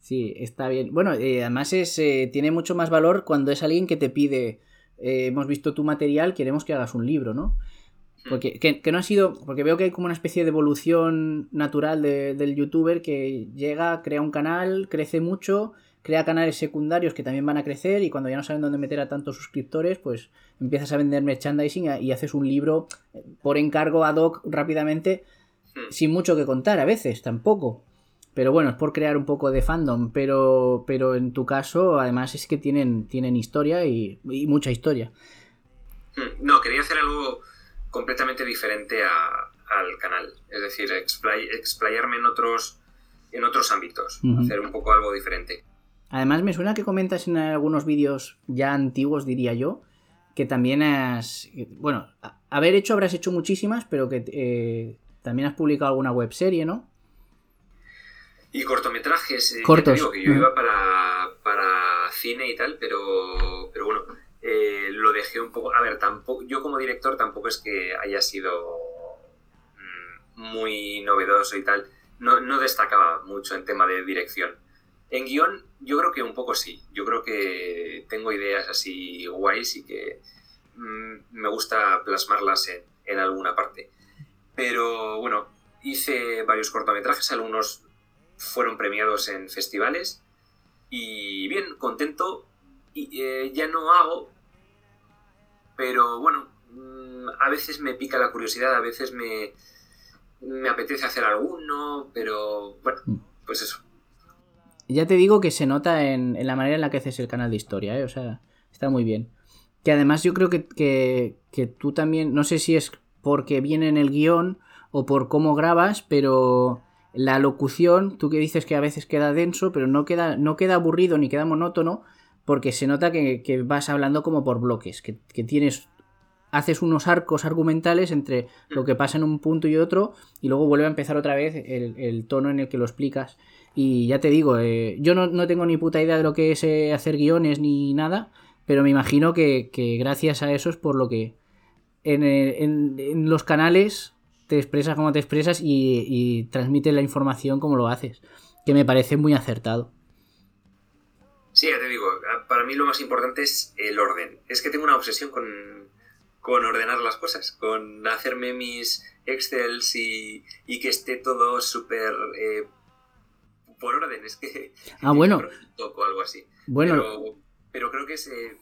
Sí, está bien. Bueno, eh, además es, tiene mucho más valor cuando es alguien que te pide, hemos visto tu material, queremos que hagas un libro, ¿no? Porque que, que no ha sido, porque veo que hay como una especie de evolución natural de- del youtuber que llega, crea un canal, crece mucho, crea canales secundarios que también van a crecer y cuando ya no saben dónde meter a tantos suscriptores, pues empiezas a vender merchandising y haces un libro eh, por encargo ad hoc rápidamente, Hmm. sin mucho que contar a veces, tampoco. Pero bueno, es por crear un poco de fandom. Pero, pero en tu caso, además es que tienen, tienen historia y, y mucha historia. Mm, No, quería hacer algo completamente diferente a- al canal. Es decir, explay- explayarme en otros, en otros ámbitos. Hacer un poco algo diferente. Además, me suena que comentas en algunos vídeos ya antiguos, diría yo, que también has. Bueno, haber hecho habrás hecho muchísimas, pero que eh, también has publicado alguna webserie, ¿no? Y cortometrajes, eh, Cortos. digo que yo iba para, para cine y tal, pero, pero bueno, eh, lo dejé un poco... A ver, tampoco, yo como director tampoco es que haya sido mm, muy novedoso y tal. No, no destacaba mucho en tema de dirección. En guion, yo creo que un poco sí. Yo creo que tengo ideas así guays y que mm, me gusta plasmarlas en, en alguna parte. Pero bueno, hice varios cortometrajes, algunos fueron premiados en festivales y bien, contento. Y eh, ya no hago, pero bueno, mm, a veces me pica la curiosidad, a veces me, me apetece hacer alguno, pero bueno, Mm. pues eso. Ya te digo que se nota en, en la manera en la que haces el canal de historia, ¿eh? O sea, está muy bien. Que además yo creo que, que, que tú también, no sé si es porque viene en el guion o por cómo grabas, pero la locución, tú que dices que a veces queda denso, pero no queda, no queda aburrido ni queda monótono, porque se nota que, vas hablando como por bloques, que, tienes haces unos arcos argumentales entre lo que pasa en un punto y otro y luego vuelve a empezar otra vez el, tono en el que lo explicas. Y ya te digo, eh, yo no, tengo ni puta idea de lo que es eh, hacer guiones ni nada, pero me imagino que, gracias a eso es por lo que en, eh, en los canales te expresas como te expresas y, y transmites la información como lo haces, que me parece muy acertado. Sí, ya te digo, a- para mí lo más importante es el orden. Es que tengo una obsesión con, con ordenar las cosas, con hacerme mis excels y, y que esté todo súper eh, por orden. Es que... Ah, bueno. Toco algo así. Bueno, Pero, pero creo que es eh,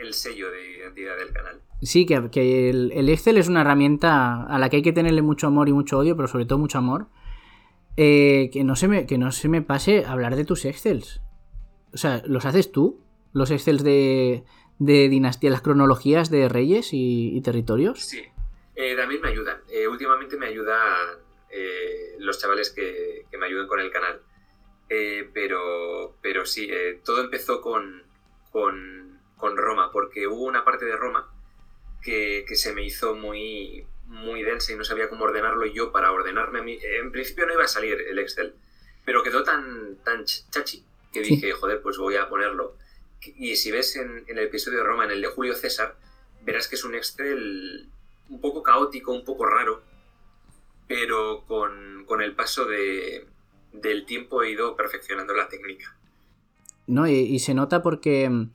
el sello de identidad del canal. Sí, que, que el, el Excel es una herramienta a la que hay que tenerle mucho amor y mucho odio, pero sobre todo mucho amor. Eh, que, no se me, que no se me pase hablar de tus Excels. O sea, ¿los haces tú? ¿Los Excels de, de dinastía, las cronologías de reyes y, territorios? Sí, Eh, también me ayudan. Eh, últimamente me ayudan eh, los chavales que, que me ayudan con el canal. Pero, pero sí, todo empezó con, con, con Roma, porque hubo una parte de Roma que, que se me hizo muy, muy densa y no sabía cómo ordenarlo yo para ordenarme a mí. En principio no iba a salir el Excel, pero quedó tan, tan ch- chachi que Sí. dije, joder, pues voy a ponerlo. Y si ves en, en el episodio de Roma, en el de Julio César, verás que es un Excel un poco caótico, un poco raro, pero con, con el paso de, del tiempo he ido perfeccionando la técnica. No, y, y se nota porque mm,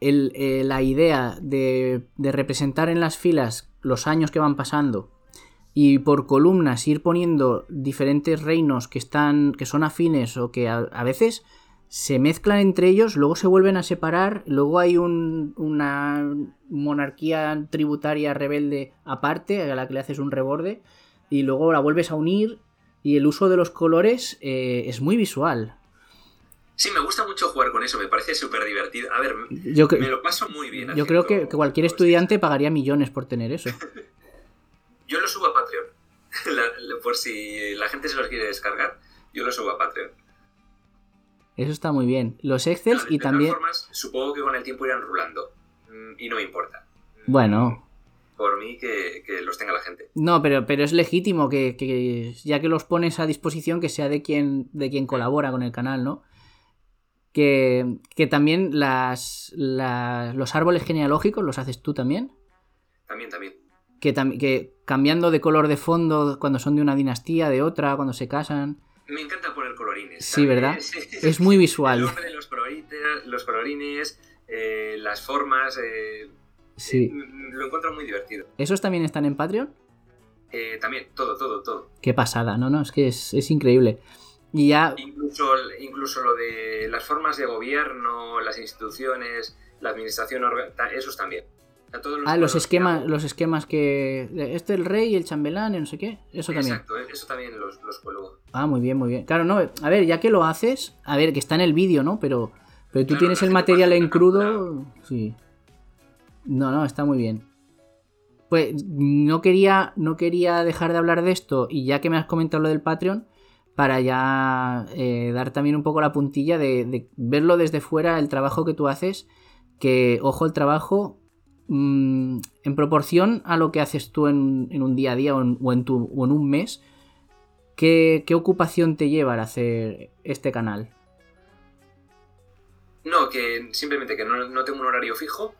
el- eh, la idea de, de representar en las filas los años que van pasando y por columnas ir poniendo diferentes reinos que están que son afines o que a, a veces se mezclan entre ellos, luego se vuelven a separar, luego hay un- una monarquía tributaria rebelde aparte a la que le haces un reborde y luego la vuelves a unir y el uso de los colores eh, es muy visual. Sí, me gusta mucho jugar con eso, me parece súper divertido. A ver, Yo, me lo paso muy bien. yo creo que, que cualquier estudiante pagaría millones por tener eso. Yo lo subo a Patreon. La- la- por si la gente se los quiere descargar, yo lo subo a Patreon. Eso está muy bien. Los Excels De y todas también... formas, supongo que con el tiempo irán rulando. Mm, Y no me importa. Mm, Bueno, Por mí que, que los tenga la gente. no, pero, pero es legítimo que, que ya que los pones a disposición que sea de quien, de quien colabora con el canal, ¿no? Que, que también las, las- los árboles genealógicos los haces tú también. También, también. Que, que cambiando de color de fondo cuando son de una dinastía, de otra, cuando se casan. Me encanta colorines. Sí. ¿verdad? Es muy El visual. nombre de los, colorite- los colorines, eh, las formas, eh, Sí. mm, lo encuentro muy divertido. ¿Esos también están en Patreon? Eh, también, todo, todo, todo. Qué pasada, no, no, es que es, es increíble. Y ya, Incluso, incluso lo de las formas de gobierno, las instituciones, la administración, esos también. Sea, todos ah, los esquemas, hago- los esquemas que. Este el rey, el chambelán, y no sé qué. Eso también. Exacto, eh, eso también los, los cuelgo. Ah, muy bien, muy bien. Claro, no, a ver, ya que lo haces, a ver, que está en el vídeo, ¿no? Pero, pero tú Claro, tienes el material en crudo. Sí. No, no, está muy bien. Pues no quería, no quería dejar de hablar de esto, y ya que me has comentado lo del Patreon, para ya eh, dar también un poco la puntilla de, de verlo desde fuera, el trabajo que tú haces, que, ojo, el trabajo mm, en proporción a lo que haces tú en, en un día a día o en, o en tu, o en un mes, ¿qué, qué ocupación te lleva al hacer este canal? No, que simplemente que no, no tengo un horario fijo,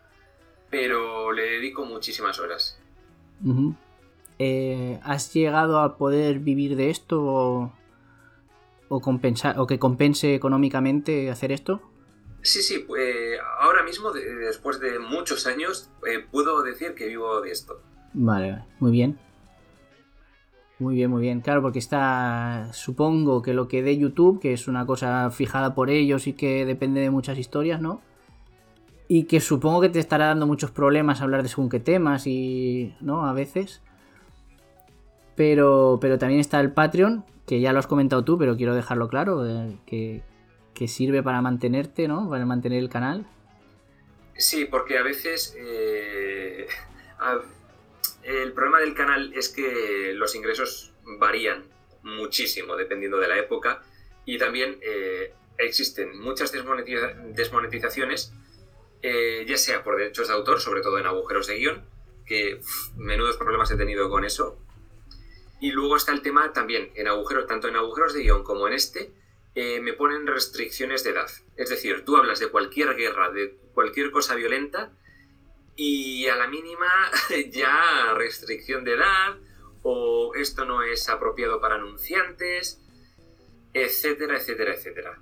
pero le dedico muchísimas horas. Eh, ¿Has llegado a poder vivir de esto o, o, compensar, o que compense económicamente hacer esto? Sí, sí, pues, ahora mismo, de- después de muchos años, eh, puedo decir que vivo de esto. Vale, vale, muy bien. Muy bien, muy bien. Claro, porque está, supongo que lo que de YouTube, que es una cosa fijada por ellos y que depende de muchas historias, ¿no? y que supongo que te estará dando muchos problemas hablar de según qué temas y, ¿no? A veces. Pero, pero también está el Patreon, que ya lo has comentado tú, pero quiero dejarlo claro, eh, que, que sirve para mantenerte, ¿no? Para mantener el canal. Sí, porque a veces eh, el problema del canal es que los ingresos varían muchísimo dependiendo de la época y también eh, existen muchas desmonetiza- desmonetizaciones, eh, ya sea por derechos de autor, sobre todo en agujeros de guion, que menudos problemas he tenido con eso. Y luego está el tema también, en agujeros, tanto en agujeros de guion como en este, eh, me ponen restricciones de edad. Es decir, tú hablas de cualquier guerra, de cualquier cosa violenta, y a la mínima ya restricción de edad, o esto no es apropiado para anunciantes, etcétera, etcétera, etcétera.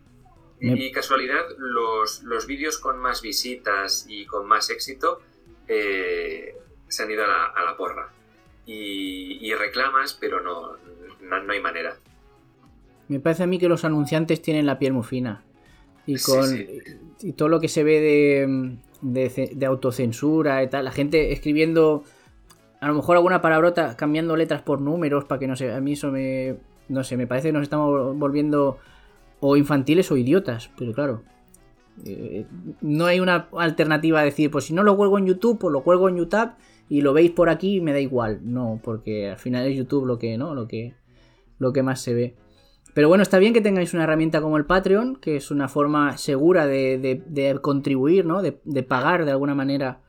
Me- Y casualidad, los, los vídeos con más visitas y con más éxito eh, se han ido a la, a la porra. Y, y reclamas, pero no, no, no hay manera. Me parece a mí que los anunciantes tienen la piel muy fina. Y con sí. y todo lo que se ve de, de autocensura y tal, la gente escribiendo a lo mejor alguna palabrota, cambiando letras por números para que no sé, a mí eso me no sé, me parece que nos estamos volviendo o infantiles o idiotas, pero claro. eh, no hay una alternativa a decir, pues si no lo cuelgo en YouTube, pues lo cuelgo en YouTube y lo veis por aquí y me da igual. No, porque al final es YouTube lo que, ¿no? Lo que, lo que más se ve. Pero bueno, está bien que tengáis una herramienta como el Patreon, que es una forma segura de, contribuir, ¿no? De, pagar de alguna manera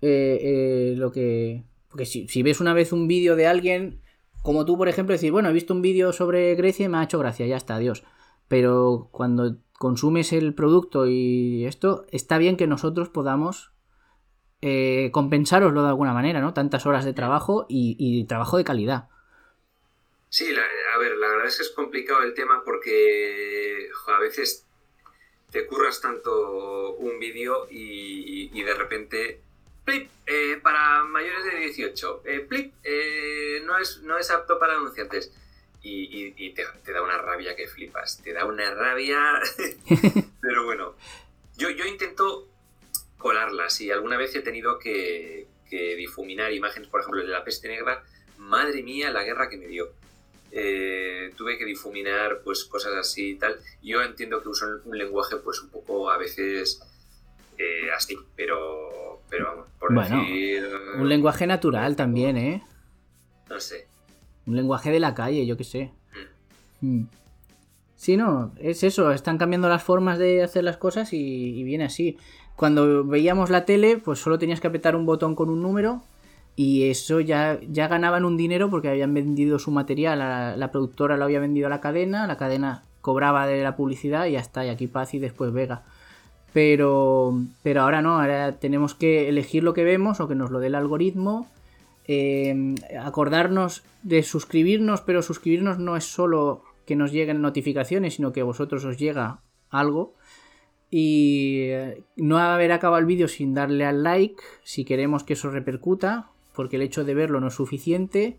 eh, eh, lo que... Porque si, si ves una vez un vídeo de alguien, como tú, por ejemplo, decir, bueno, he visto un vídeo sobre Grecia y me ha hecho gracia, ya está, adiós. Pero cuando consumes el producto y esto, está bien que nosotros podamos eh, compensároslo de alguna manera, ¿no? Tantas horas de trabajo y, y trabajo de calidad. Sí, la- a ver, la verdad es que es complicado el tema porque jo, a veces te curras tanto un vídeo y, y de repente, plip, eh, para mayores de 18, eh, plip, eh, no, es, no es apto para anunciantes. Y, y- y te, te da una rabia que flipas, te da una rabia, pero bueno, yo, yo intento colarlas y alguna vez he tenido que, que difuminar imágenes, por ejemplo, de la peste negra, madre mía, la guerra que me dio. Eh, tuve que difuminar pues cosas así y tal. Yo entiendo que uso un lenguaje pues un poco a veces eh, así, pero, pero vamos, por Bueno, decir... Un lenguaje natural también, ¿eh? No sé. Un lenguaje de la calle, yo qué sé. Mm. Sí, no, es eso, están cambiando las formas de hacer las cosas y, y viene así. Cuando veíamos la tele, pues solo tenías que apretar un botón con un número y eso ya, ya ganaban un dinero porque habían vendido su material, la, productora lo había vendido a la cadena, la cadena cobraba de la publicidad y ya está, y aquí Paz y después Vega. Pero, pero ahora no, ahora tenemos que elegir lo que vemos o que nos lo dé el algoritmo eh, acordarnos de suscribirnos, pero suscribirnos no es solo que nos lleguen notificaciones, sino que a vosotros os llega algo. Y eh, no haber acabado el vídeo sin darle al like, si queremos que eso repercuta, porque el hecho de verlo no es suficiente.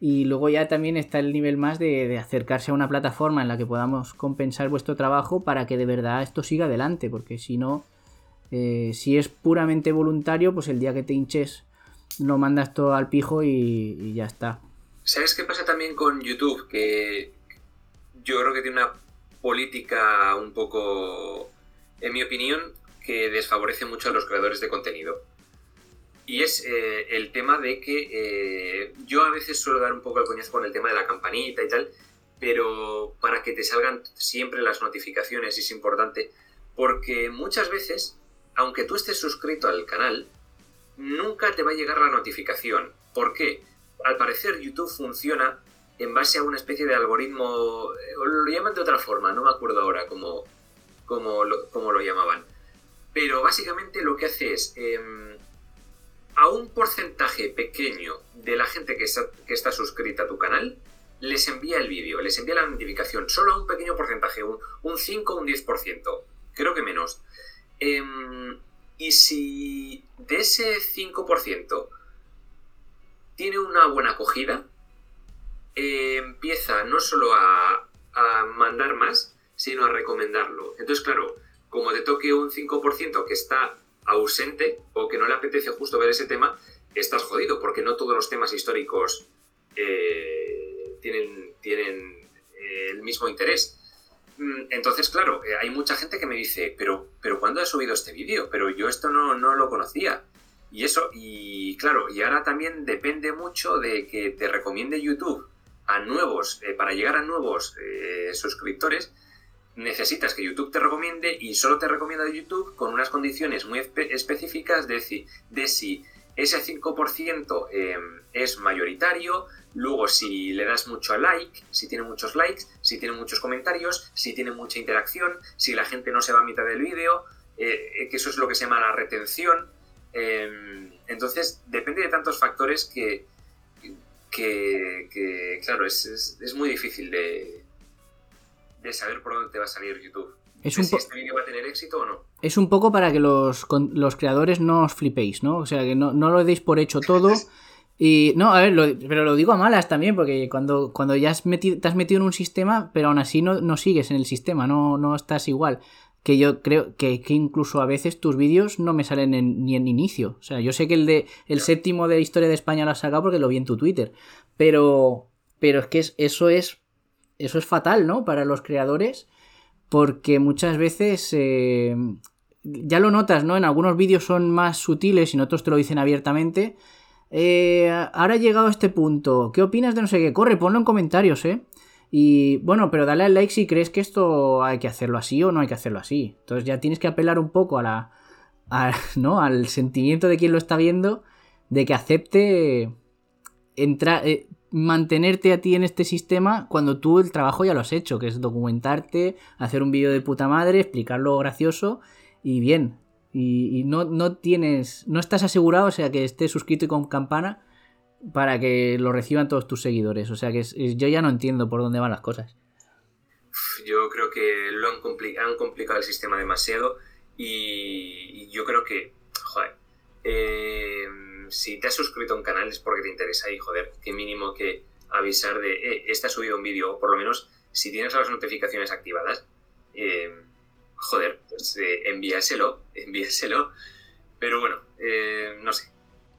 Y luego ya también está el nivel más de, acercarse a una plataforma en la que podamos compensar vuestro trabajo para que de verdad esto siga adelante, porque si no, eh, si es puramente voluntario, pues el día que te hinches lo mandas todo al pijo y ya está. ¿Sabes qué pasa también con YouTube? Que yo creo que tiene una política un poco, en mi opinión, que desfavorece mucho a los creadores de contenido. Y es eh, el tema de que eh, yo a veces suelo dar un poco el coñazo con el tema de la campanita y tal, pero para que te salgan siempre las notificaciones es importante, porque muchas veces, aunque tú estés suscrito al canal, nunca te va a llegar la notificación. ¿Por qué? Al parecer YouTube funciona en base a una especie de algoritmo, eh, lo llaman de otra forma, no me acuerdo ahora cómo, cómo, lo, cómo lo llamaban. Pero básicamente lo que hace es, eh, a un porcentaje pequeño de la gente que está, que está suscrita a tu canal, les envía el vídeo, les envía la notificación, solo a un pequeño porcentaje, un, un 5 o un 10%, creo que menos. Eh, y si de ese 5% tiene una buena acogida, eh, empieza no solo a, a, mandar más, sino a recomendarlo. Entonces, claro, como te toque un 5% que está ausente o que no le apetece justo ver ese tema, estás jodido, porque no todos los temas históricos eh, tienen, tienen eh, el mismo interés. Mm, Entonces, claro, eh, hay mucha gente que me dice, pero, pero ¿cuándo has subido este vídeo? Pero yo esto no, no lo conocía. Y eso, y claro, y ahora también depende mucho de que te recomiende YouTube a nuevos, para llegar a nuevos suscriptores, necesitas que YouTube te recomiende y solo te recomienda YouTube con unas condiciones muy espe- específicas de si, de si ese 5% eh, es mayoritario, luego si le das mucho like, si tiene muchos likes, si tiene muchos comentarios, si tiene mucha interacción, si la gente no se va a mitad del vídeo, eh, eh, que eso es lo que se llama la retención. Eh, entonces, depende de tantos factores que, que, claro, es- es muy difícil de, de saber por dónde te va a salir YouTube. Es un, si este vídeo va a tener éxito o no. es un poco para que los, los creadores no os flipéis, ¿no? O sea, que no, no lo deis por hecho todo. Y no, a ver, lo- pero lo digo a malas también, porque cuando, cuando ya has metido, te has metido en un sistema, pero aún así no, no sigues en el sistema, no, no estás igual. Que yo creo que, que incluso a veces tus vídeos no me salen en- ni en inicio. O sea, yo sé que el de el séptimo de Historia de España lo has sacado porque lo vi en tu Twitter. Pero, pero es que es- eso es eso es fatal, ¿no? Para los creadores, porque muchas veces eh, ya lo notas, ¿no? En algunos vídeos son más sutiles y en otros te lo dicen abiertamente. Eh, ahora he llegado a este punto. ¿Qué opinas de no sé qué? Corre, ponlo en comentarios, ¿eh? Y bueno, pero dale al like si crees que esto hay que hacerlo así o no hay que hacerlo así. Entonces ya tienes que apelar un poco a la, a- ¿no? al sentimiento de quien lo está viendo de que acepte entrar, eh, mantenerte a ti en este sistema cuando tú el trabajo ya lo has hecho, que es documentarte, hacer un vídeo de puta madre, explicarlo gracioso y bien. Y, no, no tienes, no estás asegurado, o sea, que estés suscrito y con campana para que lo reciban todos tus seguidores. O sea, que yo ya no entiendo por dónde van las cosas. Yo creo que lo han, compli- han complicado el sistema demasiado y, y yo creo que, joder, eh, si te has suscrito a un canal es porque te interesa y, joder, qué mínimo que avisar de, eh, este ha subido un vídeo, o por lo menos si tienes las notificaciones activadas, eh, joder, pues eh, envíaselo, envíaselo. Pero bueno, eh, no sé.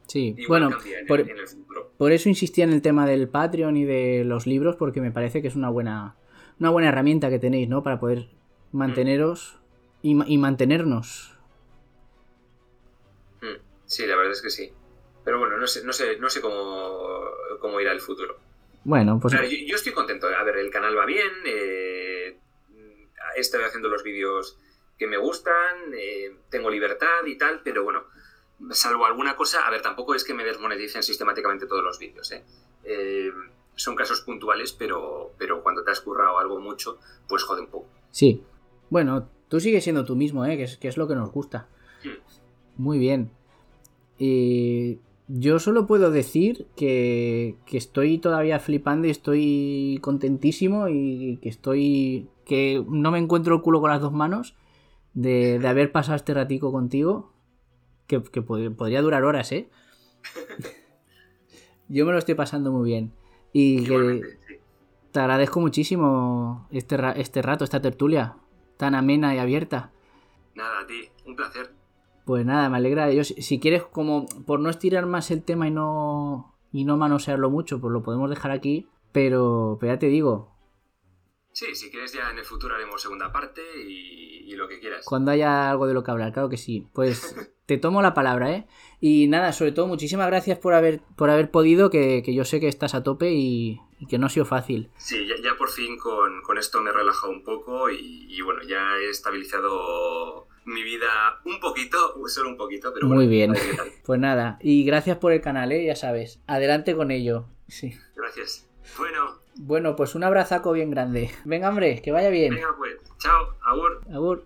Sí, Igual bueno, en, por, el, en el futuro. por eso insistía en el tema del Patreon y de los libros, porque me parece que es una buena, una buena herramienta que tenéis, ¿no? Para poder manteneros y, ma- y mantenernos. Mm, Sí, la verdad es que sí. Pero bueno, no sé, no sé, no sé cómo, cómo irá el futuro. Bueno, pues Claro, yo, yo estoy contento. A ver, el canal va bien. eh, estoy haciendo los vídeos que me gustan. eh, tengo libertad y tal. Pero bueno, salvo alguna cosa. A ver, tampoco es que me desmoneticen sistemáticamente todos los vídeos. ¿eh? Eh, son casos puntuales, pero, pero cuando te has currado algo mucho, pues jode un poco. sí. Bueno, tú sigues siendo tú mismo, ¿eh? Que es, que es lo que nos gusta. Mm. Muy bien. Eh, yo solo puedo decir que, que estoy todavía flipando y estoy contentísimo y que estoy... que no me encuentro el culo con las dos manos de, de haber pasado este ratico contigo. Que, que pod- podría durar horas, ¿eh? Yo me lo estoy pasando muy bien. Y que te agradezco muchísimo este, ra- este rato, esta tertulia tan amena y abierta. Nada, a ti. Un placer. Pues nada, me alegra. Yo, si, si quieres, como por no estirar más el tema y no, y no manosearlo mucho, pues lo podemos dejar aquí. Pero, pero ya te digo, Sí, si quieres ya en el futuro haremos segunda parte y, y lo que quieras. cuando haya algo de lo que hablar, claro que sí. Pues te tomo la palabra, ¿eh? Y nada, sobre todo, muchísimas gracias por haber, por haber podido, que, que yo sé que estás a tope y, y que no ha sido fácil. Sí, ya, ya por fin con, con esto me he relajado un poco y, y bueno, ya he estabilizado mi vida un poquito, solo un poquito, pero Muy bueno, bien. Pues nada, y gracias por el canal, ¿eh? Ya sabes. Adelante con ello. Sí. Gracias. Bueno, Bueno, pues un abrazaco bien grande. Venga, hombre, que vaya bien. venga pues, chao, agur. Agur.